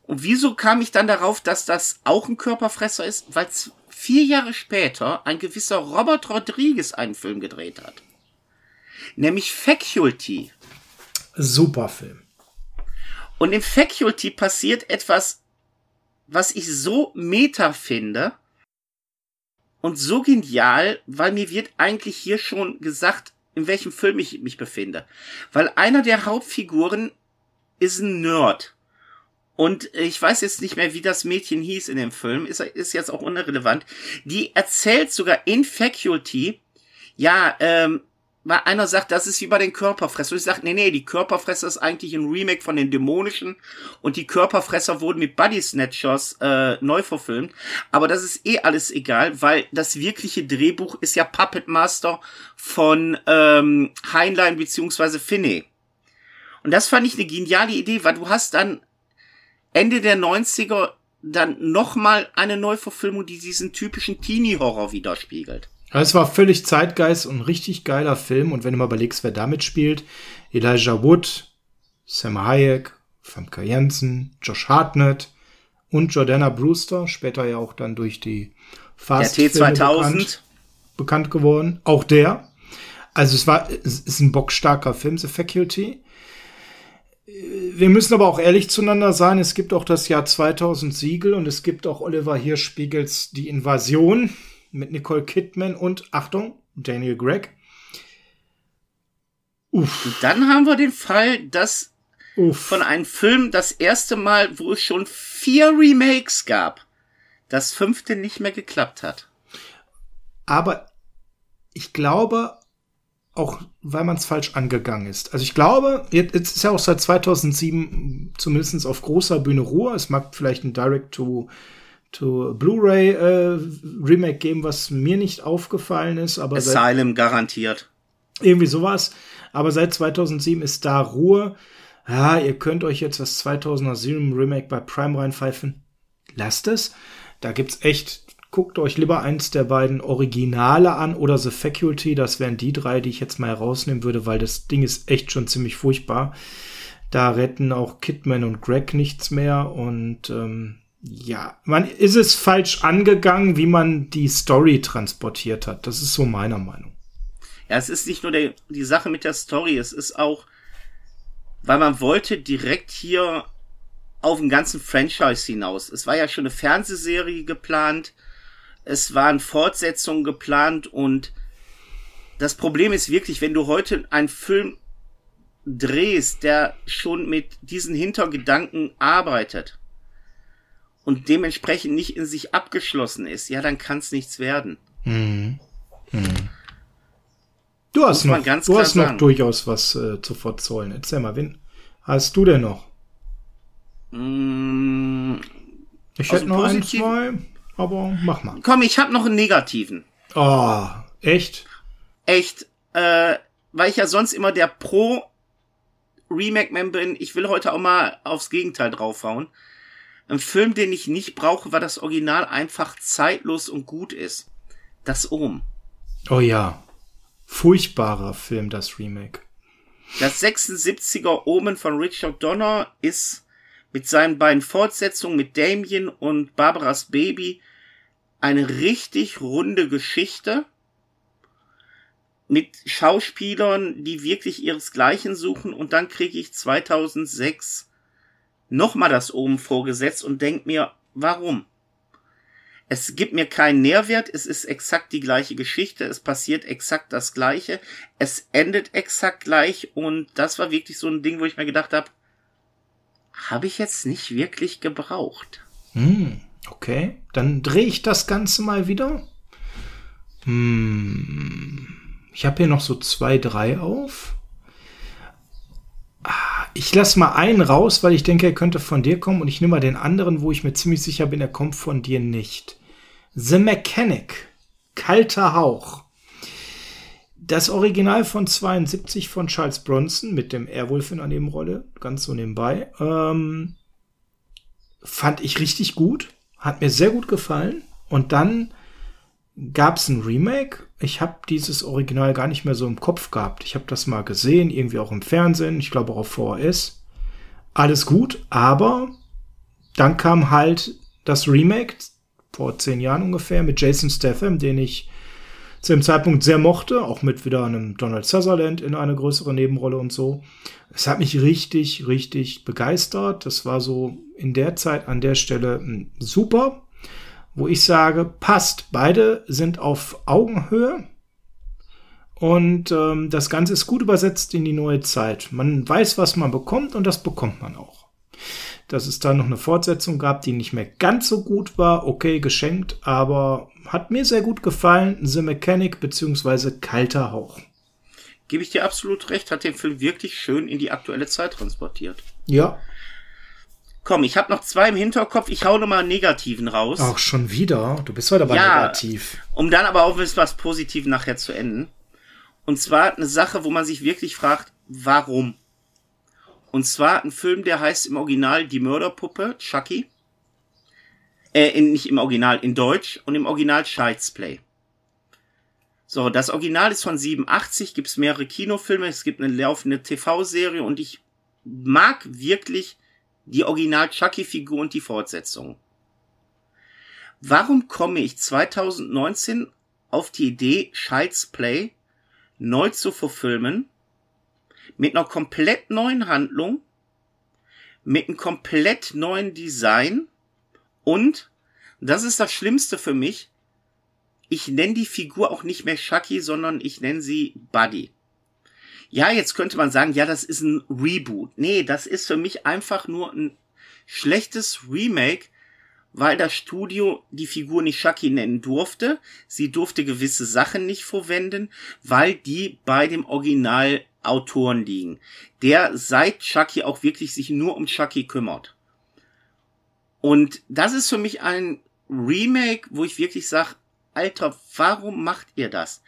[SPEAKER 2] Und wieso kam ich dann darauf, dass das auch ein Körperfresser ist? Weil vier Jahre später ein gewisser Robert Rodriguez einen Film gedreht hat. Nämlich Faculty.
[SPEAKER 1] Super Film.
[SPEAKER 2] Und im Faculty passiert etwas, was ich so meta finde und so genial, weil mir wird eigentlich hier schon gesagt, in welchem Film ich mich befinde. Weil einer der Hauptfiguren ist ein Nerd. Und ich weiß jetzt nicht mehr, wie das Mädchen hieß in dem Film, ist, ist jetzt auch unrelevant. Die erzählt sogar in Faculty, ja, ähm, weil einer sagt, das ist wie bei den Körperfresser. Und ich sage, nee, nee, die Körperfresser ist eigentlich ein Remake von den Dämonischen und die Körperfresser wurden mit Body Snatchers äh, neu verfilmt. Aber das ist eh alles egal, weil das wirkliche Drehbuch ist ja Puppet Master von ähm, Heinlein beziehungsweise Finney. Und das fand ich eine geniale Idee, weil du hast dann Ende der 90er dann nochmal eine Neuverfilmung, die diesen typischen Teenie-Horror widerspiegelt.
[SPEAKER 1] Es war völlig Zeitgeist und ein richtig geiler Film. Und wenn du mal überlegst, wer damit spielt, Elijah Wood, Sam Hayek, Famke Jensen, Josh Hartnett und Jordana Brewster, später ja auch dann durch die Fast
[SPEAKER 2] der
[SPEAKER 1] Filme
[SPEAKER 2] T2000.
[SPEAKER 1] bekannt, bekannt geworden. Auch der. Also es war, es ist ein bockstarker Film, The Faculty. Wir müssen aber auch ehrlich zueinander sein. Es gibt auch das Jahr 2000 Siegel und es gibt auch Oliver Hirschspiegels Die Invasion mit Nicole Kidman und Achtung, Daniel Gregg. Uff,
[SPEAKER 2] Und dann haben wir den Fall, dass
[SPEAKER 1] uff.
[SPEAKER 2] von einem Film das erste Mal, wo es schon vier Remakes gab, das fünfte nicht mehr geklappt hat.
[SPEAKER 1] Aber ich glaube, auch weil man es falsch angegangen ist. Also ich glaube, jetzt jetzt ist ja auch seit 2007 zumindest auf großer Bühne Ruhe. Es mag vielleicht ein Direct-to to Blu-ray äh, Remake geben, was mir nicht aufgefallen ist, aber
[SPEAKER 2] Asylum garantiert.
[SPEAKER 1] irgendwie sowas. Aber seit 2007 ist da Ruhe. Ja, ihr könnt euch jetzt das 2007 Remake bei Prime reinpfeifen. Lasst es. Da gibt's echt, guckt euch lieber eins der beiden Originale an oder The Faculty. Das wären die drei, die ich jetzt mal herausnehmen würde, weil das Ding ist echt schon ziemlich furchtbar. Da retten auch Kidman und Greg nichts mehr und ähm, ja, man ist es falsch angegangen, wie man die Story transportiert hat. Das ist so meiner Meinung.
[SPEAKER 2] Ja, es ist nicht nur der, die Sache mit der Story, es ist auch, weil man wollte direkt hier auf den ganzen Franchise hinaus. Es war ja schon eine Fernsehserie geplant, es waren Fortsetzungen geplant und das Problem ist wirklich, wenn du heute einen Film drehst, der schon mit diesen Hintergedanken arbeitet und dementsprechend nicht in sich abgeschlossen ist, ja, dann kann es nichts werden.
[SPEAKER 1] Mhm. Mhm. Du hast noch,
[SPEAKER 2] ganz
[SPEAKER 1] du hast noch durchaus was äh, zu verzollen. Erzähl mal, wen hast du denn noch?
[SPEAKER 2] Mm,
[SPEAKER 1] Ich hätte noch ein, zwei, aber mach mal.
[SPEAKER 2] Komm, ich habe noch einen negativen.
[SPEAKER 1] Oh, echt?
[SPEAKER 2] Echt, äh, weil ich ja sonst immer der Pro Remake Man bin. Ich will heute auch mal aufs Gegenteil draufhauen. Ein Film, den ich nicht brauche, weil das Original einfach zeitlos und gut ist. Das Ohm.
[SPEAKER 1] Oh ja. Furchtbarer Film, das Remake.
[SPEAKER 2] Das 76er Omen von Richard Donner ist mit seinen beiden Fortsetzungen mit Damien und Barbaras Baby eine richtig runde Geschichte mit Schauspielern, die wirklich ihresgleichen suchen. Und dann kriege ich 2006 nochmal das oben vorgesetzt und denk mir, warum? Es gibt mir keinen Nährwert, es ist exakt die gleiche Geschichte, es passiert exakt das gleiche, es endet exakt gleich. Und das war wirklich so ein Ding, wo ich mir gedacht habe, habe ich jetzt nicht wirklich gebraucht.
[SPEAKER 1] Hm, okay, dann drehe ich das Ganze mal wieder. Hm, ich habe hier noch so zwei, drei auf. Ah, ich lasse mal einen raus, weil ich denke, er könnte von dir kommen. Und ich nehme mal den anderen, wo ich mir ziemlich sicher bin, er kommt von dir nicht. The Mechanic. Kalter Hauch. Das Original von 72 von Charles Bronson mit dem Airwolf in der Nebenrolle, ganz so nebenbei, ähm, fand ich richtig gut. Hat mir sehr gut gefallen. Und dann gab es ein Remake. Ich habe dieses Original gar nicht mehr so im Kopf gehabt. Ich habe das mal gesehen, irgendwie auch im Fernsehen, ich glaube auch auf VHS. Alles gut, aber dann kam halt das Remake vor zehn Jahren ungefähr mit Jason Statham, den ich zu dem Zeitpunkt sehr mochte, auch mit wieder einem Donald Sutherland in einer größeren Nebenrolle und so. Es hat mich richtig, richtig begeistert. Das war so in der Zeit an der Stelle hm, super wo ich sage, passt, beide sind auf Augenhöhe und ähm, das Ganze ist gut übersetzt in die neue Zeit. Man weiß, was man bekommt und das bekommt man auch. Dass es da noch eine Fortsetzung gab, die nicht mehr ganz so gut war, okay, geschenkt, aber hat mir sehr gut gefallen. The Mechanic beziehungsweise Kalter Hauch.
[SPEAKER 2] Gebe ich dir absolut recht, hat den Film wirklich schön in die aktuelle Zeit transportiert.
[SPEAKER 1] Ja,
[SPEAKER 2] Komm, ich habe noch zwei im Hinterkopf. Ich hau noch mal einen negativen raus.
[SPEAKER 1] Auch schon wieder? Du bist heute aber ja, negativ.
[SPEAKER 2] Um dann aber auch mit was Positives nachher zu enden. Und zwar eine Sache, wo man sich wirklich fragt, warum? Und zwar ein Film, der heißt im Original Die Mörderpuppe, Chucky. Äh, in, nicht im Original, in Deutsch und im Original Child's Play. So, das Original ist von 87, gibt's mehrere Kinofilme, es gibt eine laufende TV-Serie und ich mag wirklich die Original Chucky-Figur und die Fortsetzung. Warum komme ich 2019 auf die Idee, Child's Play neu zu verfilmen, mit einer komplett neuen Handlung, mit einem komplett neuen Design und, das ist das Schlimmste für mich, ich nenne die Figur auch nicht mehr Chucky, sondern ich nenne sie Buddy. Ja, jetzt könnte man sagen, ja, das ist ein Reboot. Nee, das ist für mich einfach nur ein schlechtes Remake, weil das Studio die Figur nicht Chucky nennen durfte. Sie durfte gewisse Sachen nicht verwenden, weil die bei dem Original Autoren liegen, der seit Chucky auch wirklich sich nur um Chucky kümmert. Und das ist für mich ein Remake, wo ich wirklich sage, Alter, warum macht ihr das?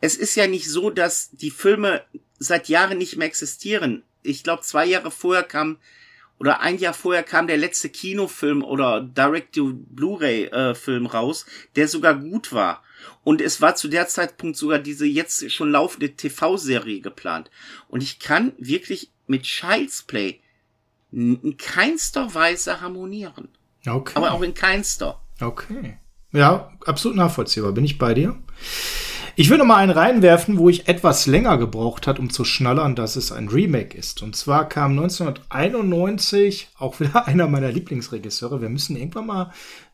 [SPEAKER 2] Es ist ja nicht so, dass die Filme seit Jahren nicht mehr existieren. Ich glaube, zwei Jahre vorher kam oder ein Jahr vorher kam der letzte Kinofilm oder Direct-to-Blu-ray-Film äh, raus, der sogar gut war. Und es war zu der Zeitpunkt sogar diese jetzt schon laufende TV-Serie geplant. Und ich kann wirklich mit Child's Play in keinster Weise harmonieren.
[SPEAKER 1] Okay.
[SPEAKER 2] Aber auch in keinster.
[SPEAKER 1] Okay. Ja, absolut nachvollziehbar. Bin ich bei dir? Ich würde mal einen reinwerfen, wo ich etwas länger gebraucht hat, um zu schnallern, dass es ein Remake ist. Und zwar kam 1991 auch wieder einer meiner Lieblingsregisseure. Wir müssen irgendwann mal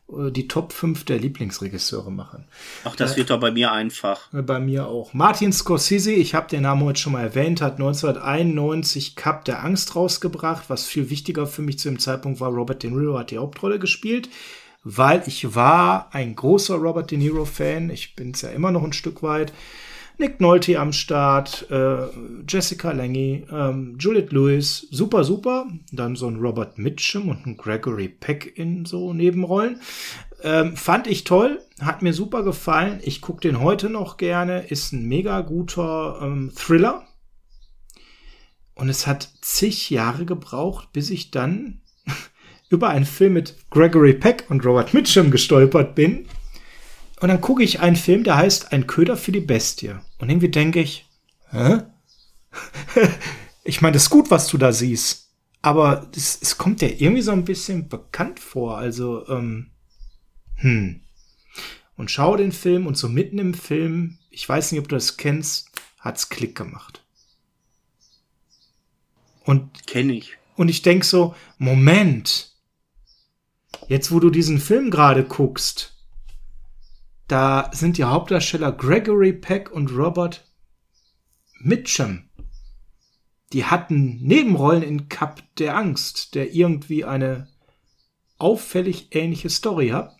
[SPEAKER 1] äh, die Top 5 der Lieblingsregisseure machen.
[SPEAKER 2] Ach, das äh, wird doch bei mir einfach.
[SPEAKER 1] Äh, bei mir auch. Martin Scorsese, ich habe den Namen heute schon mal erwähnt, hat 1991 Cup der Angst rausgebracht. Was viel wichtiger für mich zu dem Zeitpunkt war, Robert De Niro hat die Hauptrolle gespielt weil ich war ein großer Robert De Niro-Fan. Ich bin es ja immer noch ein Stück weit. Nick Nolte am Start, äh, Jessica Lange, ähm, Juliette Lewis, super, super. Dann so ein Robert Mitchum und ein Gregory Peck in so Nebenrollen. Ähm, fand ich toll, hat mir super gefallen. Ich gucke den heute noch gerne, ist ein mega guter ähm, Thriller. Und es hat zig Jahre gebraucht, bis ich dann über einen Film mit Gregory Peck und Robert Mitchum gestolpert bin. Und dann gucke ich einen Film, der heißt Ein Köder für die Bestie. Und irgendwie denke ich, hä? ich meine, das ist gut, was du da siehst. Aber es, es kommt ja irgendwie so ein bisschen bekannt vor. Also, ähm, hm. Und schau den Film und so mitten im Film, ich weiß nicht, ob du das kennst, hat's Klick gemacht.
[SPEAKER 2] Und kenne ich.
[SPEAKER 1] Und ich denk so, Moment. Jetzt, wo du diesen Film gerade guckst, da sind die Hauptdarsteller Gregory Peck und Robert Mitchum. Die hatten Nebenrollen in Cup der Angst, der irgendwie eine auffällig ähnliche Story hat.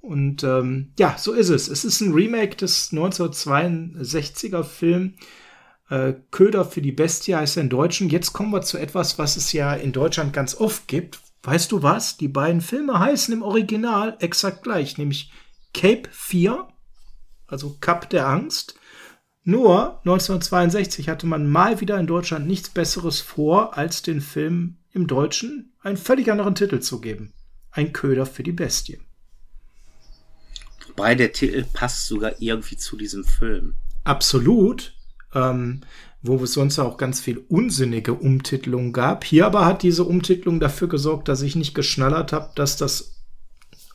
[SPEAKER 1] Und ähm, ja, so ist es. Es ist ein Remake des 1962er Film äh, Köder für die Bestie heißt er in Deutschen. Jetzt kommen wir zu etwas, was es ja in Deutschland ganz oft gibt. Weißt du was? Die beiden Filme heißen im Original exakt gleich, nämlich Cape 4, also Cup der Angst. Nur 1962 hatte man mal wieder in Deutschland nichts Besseres vor, als den Film im Deutschen einen völlig anderen Titel zu geben. Ein Köder für die Bestie.
[SPEAKER 2] Wobei der Titel passt sogar irgendwie zu diesem Film.
[SPEAKER 1] Absolut. Ähm, wo es sonst auch ganz viel unsinnige Umtitelung gab. Hier aber hat diese Umtitelung dafür gesorgt, dass ich nicht geschnallert habe, dass das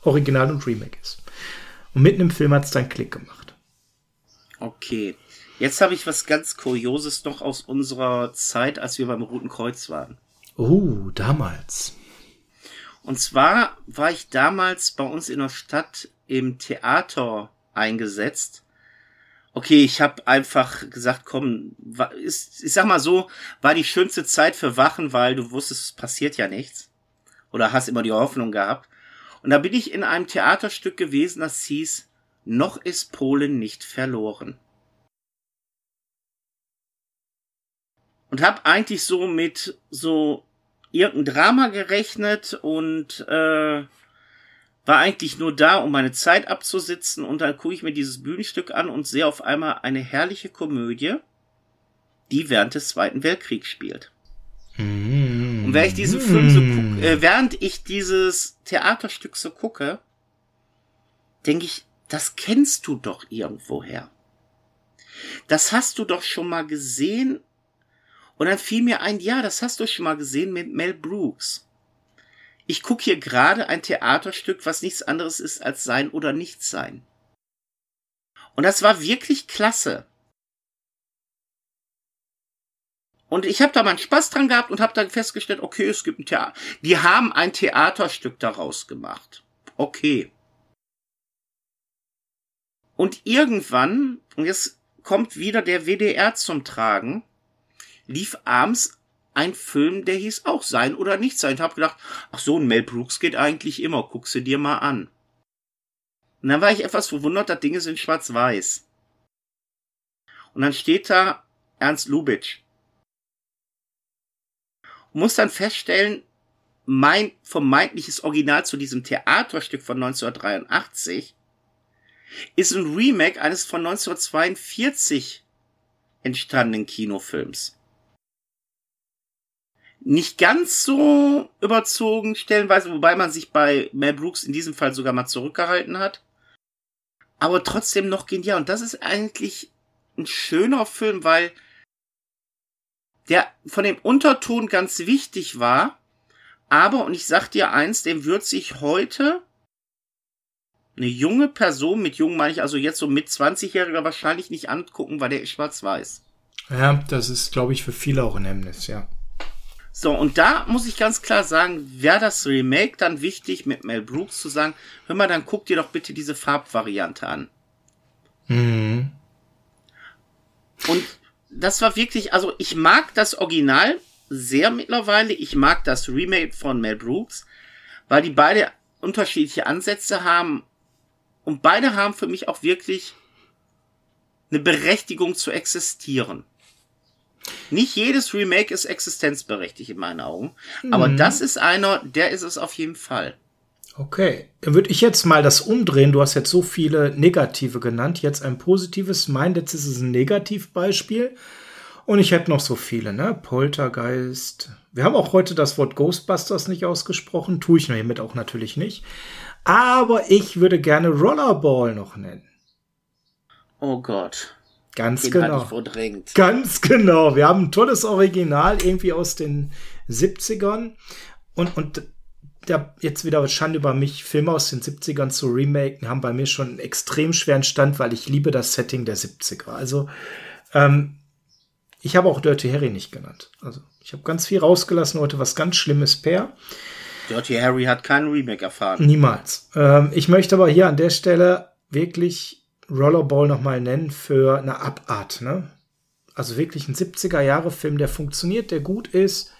[SPEAKER 1] Original und Remake ist. Und mitten im Film hat es dann Klick gemacht.
[SPEAKER 2] Okay. Jetzt habe ich was ganz Kurioses noch aus unserer Zeit, als wir beim Roten Kreuz waren.
[SPEAKER 1] Oh, damals.
[SPEAKER 2] Und zwar war ich damals bei uns in der Stadt im Theater eingesetzt. Okay, ich habe einfach gesagt, komm, ist, ich sag mal so, war die schönste Zeit für Wachen, weil du wusstest, es passiert ja nichts. Oder hast immer die Hoffnung gehabt. Und da bin ich in einem Theaterstück gewesen, das hieß, noch ist Polen nicht verloren. Und habe eigentlich so mit so irgendein Drama gerechnet und äh, war eigentlich nur da, um meine Zeit abzusitzen und dann gucke ich mir dieses Bühnenstück an und sehe auf einmal eine herrliche Komödie, die während des Zweiten Weltkriegs spielt. Mm. Und während ich diesen Film so gucke, äh, während ich dieses Theaterstück so gucke, denke ich, das kennst du doch irgendwoher. Das hast du doch schon mal gesehen. Und dann fiel mir ein, ja, das hast du schon mal gesehen mit Mel Brooks. Ich gucke hier gerade ein Theaterstück, was nichts anderes ist als sein oder nichts sein. Und das war wirklich klasse. Und ich habe da meinen Spaß dran gehabt und habe dann festgestellt, okay, es gibt ein Theater. Die haben ein Theaterstück daraus gemacht. Okay. Und irgendwann, und jetzt kommt wieder der WDR zum Tragen, lief abends ein Film, der hieß auch Sein oder Nicht Sein. Ich habe gedacht, ach so, ein Mel Brooks geht eigentlich immer, guck sie dir mal an. Und dann war ich etwas verwundert, dass Dinge sind schwarz-weiß. Und dann steht da Ernst Lubitsch. Und muss dann feststellen, mein vermeintliches Original zu diesem Theaterstück von 1983 ist ein Remake eines von 1942 entstandenen Kinofilms nicht ganz so überzogen stellenweise, wobei man sich bei Mel Brooks in diesem Fall sogar mal zurückgehalten hat. Aber trotzdem noch genial. Und das ist eigentlich ein schöner Film, weil der von dem Unterton ganz wichtig war. Aber, und ich sag dir eins, dem wird sich heute eine junge Person, mit jung meine ich also jetzt so mit 20-Jähriger wahrscheinlich nicht angucken, weil der ist schwarz-weiß.
[SPEAKER 1] Ja, das ist, glaube ich, für viele auch ein Hemmnis, ja.
[SPEAKER 2] So, und da muss ich ganz klar sagen, wäre das Remake dann wichtig, mit Mel Brooks zu sagen, hör mal, dann guck dir doch bitte diese Farbvariante an. Mhm. Und das war wirklich, also ich mag das Original sehr mittlerweile. Ich mag das Remake von Mel Brooks, weil die beide unterschiedliche Ansätze haben. Und beide haben für mich auch wirklich eine Berechtigung zu existieren. Nicht jedes Remake ist existenzberechtigt in meinen Augen. Mhm. Aber das ist einer, der ist es auf jeden Fall.
[SPEAKER 1] Okay, dann würde ich jetzt mal das umdrehen. Du hast jetzt so viele negative genannt. Jetzt ein positives. Mein letztes ist ein Negativbeispiel. Und ich hätte noch so viele, ne? Poltergeist. Wir haben auch heute das Wort Ghostbusters nicht ausgesprochen. Tue ich hiermit auch natürlich nicht. Aber ich würde gerne Rollerball noch nennen.
[SPEAKER 2] Oh Gott.
[SPEAKER 1] Ganz
[SPEAKER 2] Den
[SPEAKER 1] genau.
[SPEAKER 2] hatte ich verdrängt.
[SPEAKER 1] Ganz genau. Wir haben ein tolles Original irgendwie aus den 70ern. Und, und da jetzt wieder Schande über mich, Filme aus den 70ern zu remaken, haben bei mir schon einen extrem schweren Stand, weil ich liebe das Setting der 70er. Also, ähm, ich habe auch Dirty Harry nicht genannt. Also, ich habe ganz viel rausgelassen heute, was ganz Schlimmes per.
[SPEAKER 2] Dirty Harry hat keinen Remake erfahren.
[SPEAKER 1] Niemals. Ähm, ich möchte aber hier an der Stelle wirklich Rollerball nochmal nennen für eine Abart. Ne? Also wirklich ein 70er-Jahre-Film, der funktioniert, der gut ist,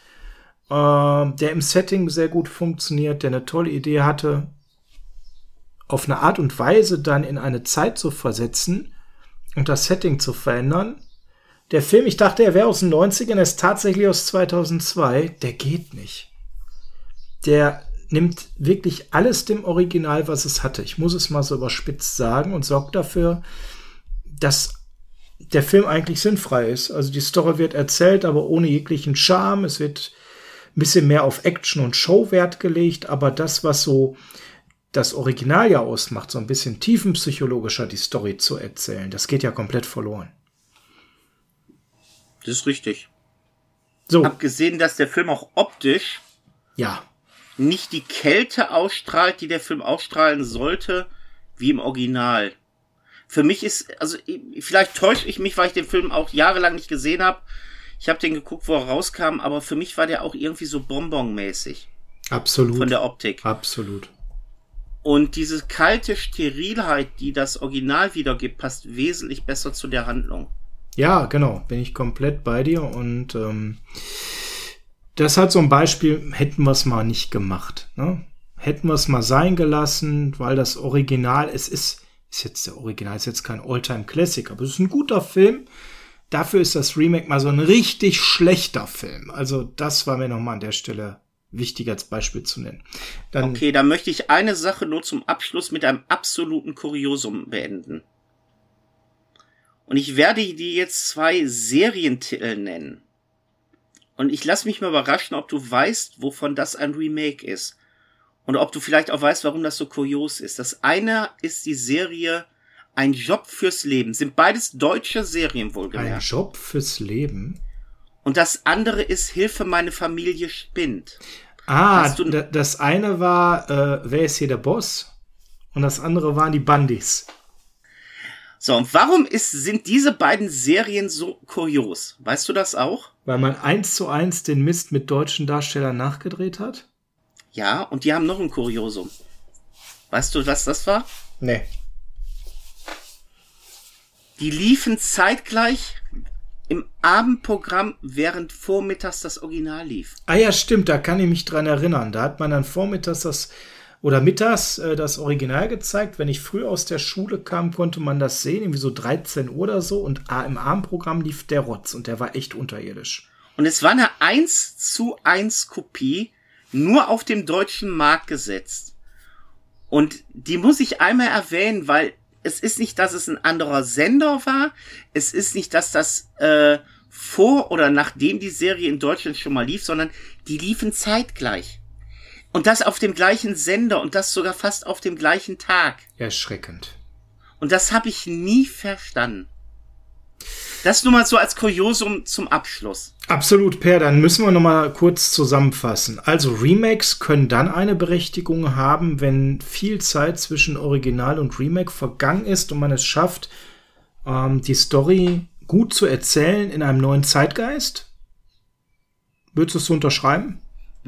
[SPEAKER 1] ähm, der im Setting sehr gut funktioniert, der eine tolle Idee hatte, auf eine Art und Weise dann in eine Zeit zu versetzen und das Setting zu verändern. Der Film, ich dachte, er wäre aus den 90ern, er ist tatsächlich aus 2002. Der geht nicht. Der nimmt wirklich alles dem Original, was es hatte. Ich muss es mal so überspitzt sagen und sorgt dafür, dass der Film eigentlich sinnfrei ist. Also die Story wird erzählt, aber ohne jeglichen Charme. Es wird ein bisschen mehr auf Action und Show Wert gelegt, aber das, was so das Original ja ausmacht, so ein bisschen tiefenpsychologischer die Story zu erzählen, das geht ja komplett verloren.
[SPEAKER 2] Das ist richtig.
[SPEAKER 1] So,
[SPEAKER 2] habe gesehen, dass der Film auch optisch
[SPEAKER 1] ja,
[SPEAKER 2] nicht die Kälte ausstrahlt, die der Film ausstrahlen sollte, wie im Original. Für mich ist, also vielleicht täusche ich mich, weil ich den Film auch jahrelang nicht gesehen habe. Ich habe den geguckt, wo er rauskam, aber für mich war der auch irgendwie so bonbonmäßig
[SPEAKER 1] absolut.
[SPEAKER 2] von der Optik.
[SPEAKER 1] absolut.
[SPEAKER 2] Und diese kalte Sterilheit, die das Original wiedergibt, passt wesentlich besser zu der Handlung.
[SPEAKER 1] Ja, genau, bin ich komplett bei dir und ähm, das hat so ein Beispiel, hätten wir es mal nicht gemacht. Ne? Hätten wir es mal sein gelassen, weil das Original, es ist, ist jetzt der Original, ist jetzt kein Alltime Classic, aber es ist ein guter Film. Dafür ist das Remake mal so ein richtig schlechter Film. Also das war mir nochmal an der Stelle wichtig als Beispiel zu nennen. Dann,
[SPEAKER 2] Okay, da möchte ich eine Sache nur zum Abschluss mit einem absoluten Kuriosum beenden. Und ich werde dir jetzt zwei Serientitel nennen. Und ich lass mich mal überraschen, ob du weißt, wovon das ein Remake ist. Und ob du vielleicht auch weißt, warum das so kurios ist. Das eine ist die Serie Ein Job fürs Leben. Sind beides deutsche Serien
[SPEAKER 1] ein
[SPEAKER 2] wohlgemerkt.
[SPEAKER 1] Job fürs Leben.
[SPEAKER 2] Und das andere ist Hilfe, meine Familie spinnt.
[SPEAKER 1] Ah, das eine war, äh, wer ist hier der Boss? Und das andere waren die Bandis.
[SPEAKER 2] So, und warum ist, sind diese beiden Serien so kurios? Weißt du das auch?
[SPEAKER 1] Weil man eins zu eins den Mist mit deutschen Darstellern nachgedreht hat?
[SPEAKER 2] Ja, und die haben noch ein Kuriosum. Weißt du, was das war?
[SPEAKER 1] Nee.
[SPEAKER 2] Die liefen zeitgleich im Abendprogramm, während vormittags das Original lief.
[SPEAKER 1] Ah ja, stimmt, da kann ich mich dran erinnern. Da hat man dann vormittags das oder mittags äh, das Original gezeigt. Wenn ich früh aus der Schule kam, konnte man das sehen, irgendwie so 13 Uhr oder so. Und im Abendprogramm lief der Rotz und der war echt unterirdisch.
[SPEAKER 2] Und es war eine 1 zu 1 Kopie, nur auf dem deutschen Markt gesetzt. Und die muss ich einmal erwähnen, weil es ist nicht, dass es ein anderer Sender war. Es ist nicht, dass das äh, vor oder nachdem die Serie in Deutschland schon mal lief, sondern die liefen zeitgleich. Und das auf dem gleichen Sender und das sogar fast auf dem gleichen Tag.
[SPEAKER 1] Erschreckend.
[SPEAKER 2] Und das habe ich nie verstanden. Das nur mal so als Kuriosum zum Abschluss.
[SPEAKER 1] Absolut, Per, dann müssen wir noch mal kurz zusammenfassen. Also Remakes können dann eine Berechtigung haben, wenn viel Zeit zwischen Original und Remake vergangen ist und man es schafft, ähm, die Story gut zu erzählen in einem neuen Zeitgeist. Würdest du es so unterschreiben?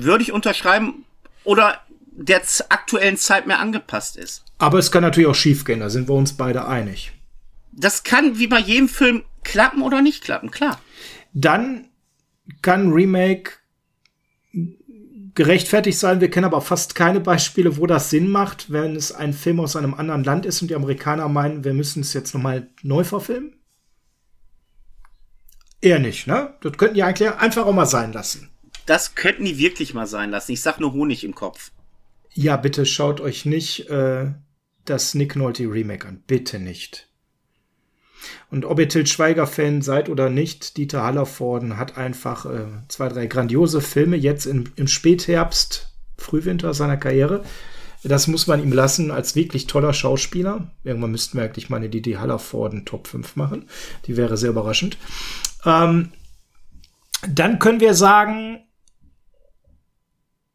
[SPEAKER 2] würde ich unterschreiben oder der aktuellen Zeit mehr angepasst ist.
[SPEAKER 1] Aber es kann natürlich auch schiefgehen, da sind wir uns beide einig.
[SPEAKER 2] Das kann wie bei jedem Film klappen oder nicht klappen, klar.
[SPEAKER 1] Dann kann Remake gerechtfertigt sein. Wir kennen aber fast keine Beispiele, wo das Sinn macht, wenn es ein Film aus einem anderen Land ist und die Amerikaner meinen, wir müssen es jetzt nochmal neu verfilmen. Eher nicht, ne? Das könnten die eigentlich einfach auch mal sein lassen.
[SPEAKER 2] Das könnten die wirklich mal sein lassen. Ich sag nur Honig im Kopf.
[SPEAKER 1] Ja, bitte schaut euch nicht äh, das Nick Nolte Remake an. Bitte nicht. Und ob ihr Til Schweiger-Fan seid oder nicht, Dieter Hallervorden hat einfach äh, zwei, drei grandiose Filme jetzt im, im Spätherbst, Frühwinter seiner Karriere. Das muss man ihm lassen als wirklich toller Schauspieler. Irgendwann müssten wir eigentlich mal eine Didi Hallervorden Top 5 machen. Die wäre sehr überraschend. Ähm, dann können wir sagen,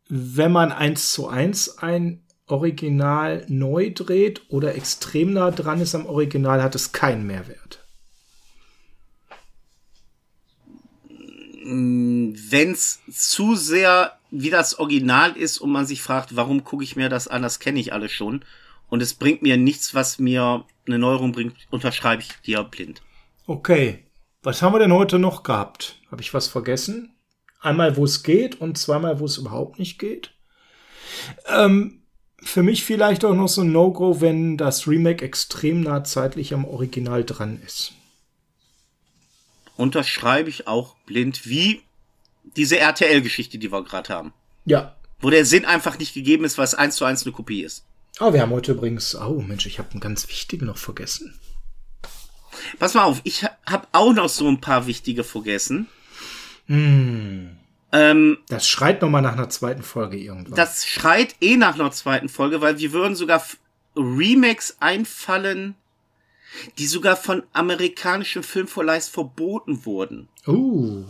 [SPEAKER 1] wenn man eins zu eins ein Original neu dreht oder extrem nah dran ist am Original, hat es keinen Mehrwert.
[SPEAKER 2] Wenn es zu sehr wie das Original ist und man sich fragt, warum gucke ich mir das an, das kenne ich alles schon. Und es bringt mir nichts, was mir eine Neuerung bringt, unterschreibe ich dir blind.
[SPEAKER 1] Okay. Was haben wir denn heute noch gehabt? Habe ich was vergessen? Einmal, wo es geht und zweimal, wo es überhaupt nicht geht. Ähm, für mich vielleicht auch noch so ein No-Go, wenn das Remake extrem nah zeitlich am Original dran ist.
[SPEAKER 2] Unterschreibe ich auch blind, wie diese RTL-Geschichte, die wir gerade haben.
[SPEAKER 1] Ja.
[SPEAKER 2] Wo der Sinn einfach nicht gegeben ist, weil es eins zu eins eine Kopie ist.
[SPEAKER 1] Oh, wir haben heute übrigens, oh Mensch, ich habe einen ganz wichtigen noch vergessen.
[SPEAKER 2] Pass mal auf, ich habe auch noch so ein paar wichtige vergessen.
[SPEAKER 1] Hm.
[SPEAKER 2] Ähm,
[SPEAKER 1] das schreit noch mal nach einer zweiten Folge irgendwann.
[SPEAKER 2] Das schreit eh nach einer zweiten Folge, weil wir würden sogar Remakes einfallen, die sogar von amerikanischen Filmverleihs verboten wurden.
[SPEAKER 1] Uh.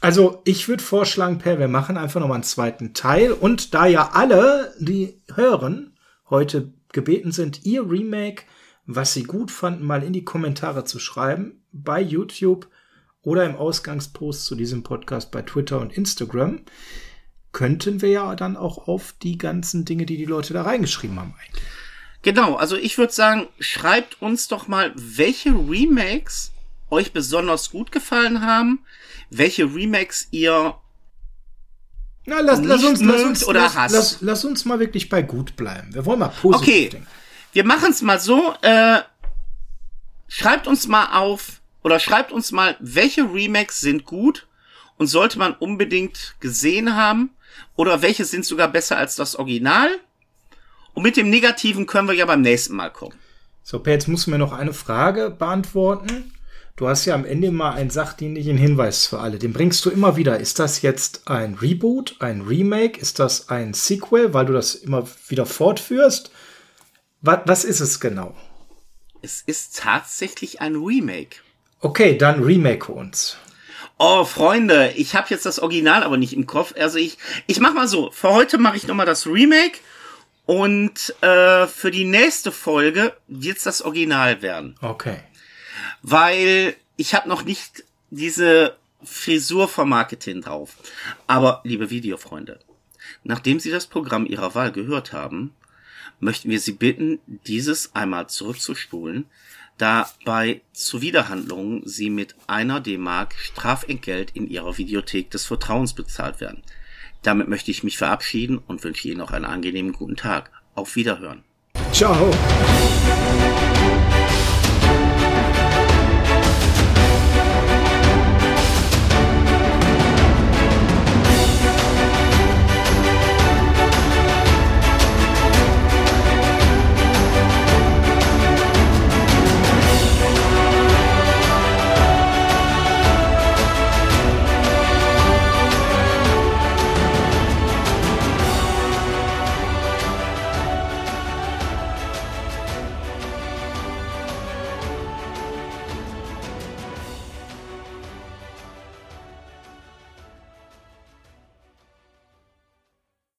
[SPEAKER 1] Also ich würde vorschlagen, Per, wir machen einfach noch mal einen zweiten Teil. Und da ja alle, die hören, heute gebeten sind, ihr Remake, was sie gut fanden, mal in die Kommentare zu schreiben bei YouTube oder im Ausgangspost zu diesem Podcast bei Twitter und Instagram, könnten wir ja dann auch auf die ganzen Dinge, die die Leute da reingeschrieben haben, eigentlich.
[SPEAKER 2] Genau, also ich würde sagen, schreibt uns doch mal, welche Remakes euch besonders gut gefallen haben, welche Remakes ihr
[SPEAKER 1] na, lass, lass uns, lass uns,
[SPEAKER 2] oder
[SPEAKER 1] lass,
[SPEAKER 2] Hass.
[SPEAKER 1] Lass, lass, uns mal wirklich bei gut bleiben. Wir wollen mal positiv
[SPEAKER 2] okay.
[SPEAKER 1] denken.
[SPEAKER 2] Wir machen es mal so. Äh, schreibt uns mal auf oder schreibt uns mal, welche Remakes sind gut und sollte man unbedingt gesehen haben oder welche sind sogar besser als das Original. Und mit dem Negativen können wir ja beim nächsten Mal kommen.
[SPEAKER 1] So, Per, jetzt musst du mir noch eine Frage beantworten. Du hast ja am Ende mal einen sachdienlichen Hinweis für alle. Den bringst du immer wieder. Ist das jetzt ein Reboot, ein Remake? Ist das ein Sequel, weil du das immer wieder fortführst? Was, was ist es genau?
[SPEAKER 2] Es ist tatsächlich ein Remake.
[SPEAKER 1] Okay, dann remake uns.
[SPEAKER 2] Oh, Freunde, ich habe jetzt das Original aber nicht im Kopf. Also ich, ich mach mal so. Für heute mache ich nochmal das Remake und äh, für die nächste Folge wird's das Original werden.
[SPEAKER 1] Okay.
[SPEAKER 2] Weil ich habe noch nicht diese Frisur vom Marketing drauf. Aber, liebe Videofreunde, nachdem Sie das Programm Ihrer Wahl gehört haben, möchten wir Sie bitten, dieses einmal zurückzuspulen, da bei Zuwiderhandlungen Sie mit einer D-Mark Strafentgelt in Ihrer Videothek des Vertrauens bezahlt werden. Damit möchte ich mich verabschieden und wünsche Ihnen noch einen angenehmen guten Tag. Auf Wiederhören.
[SPEAKER 1] Ciao.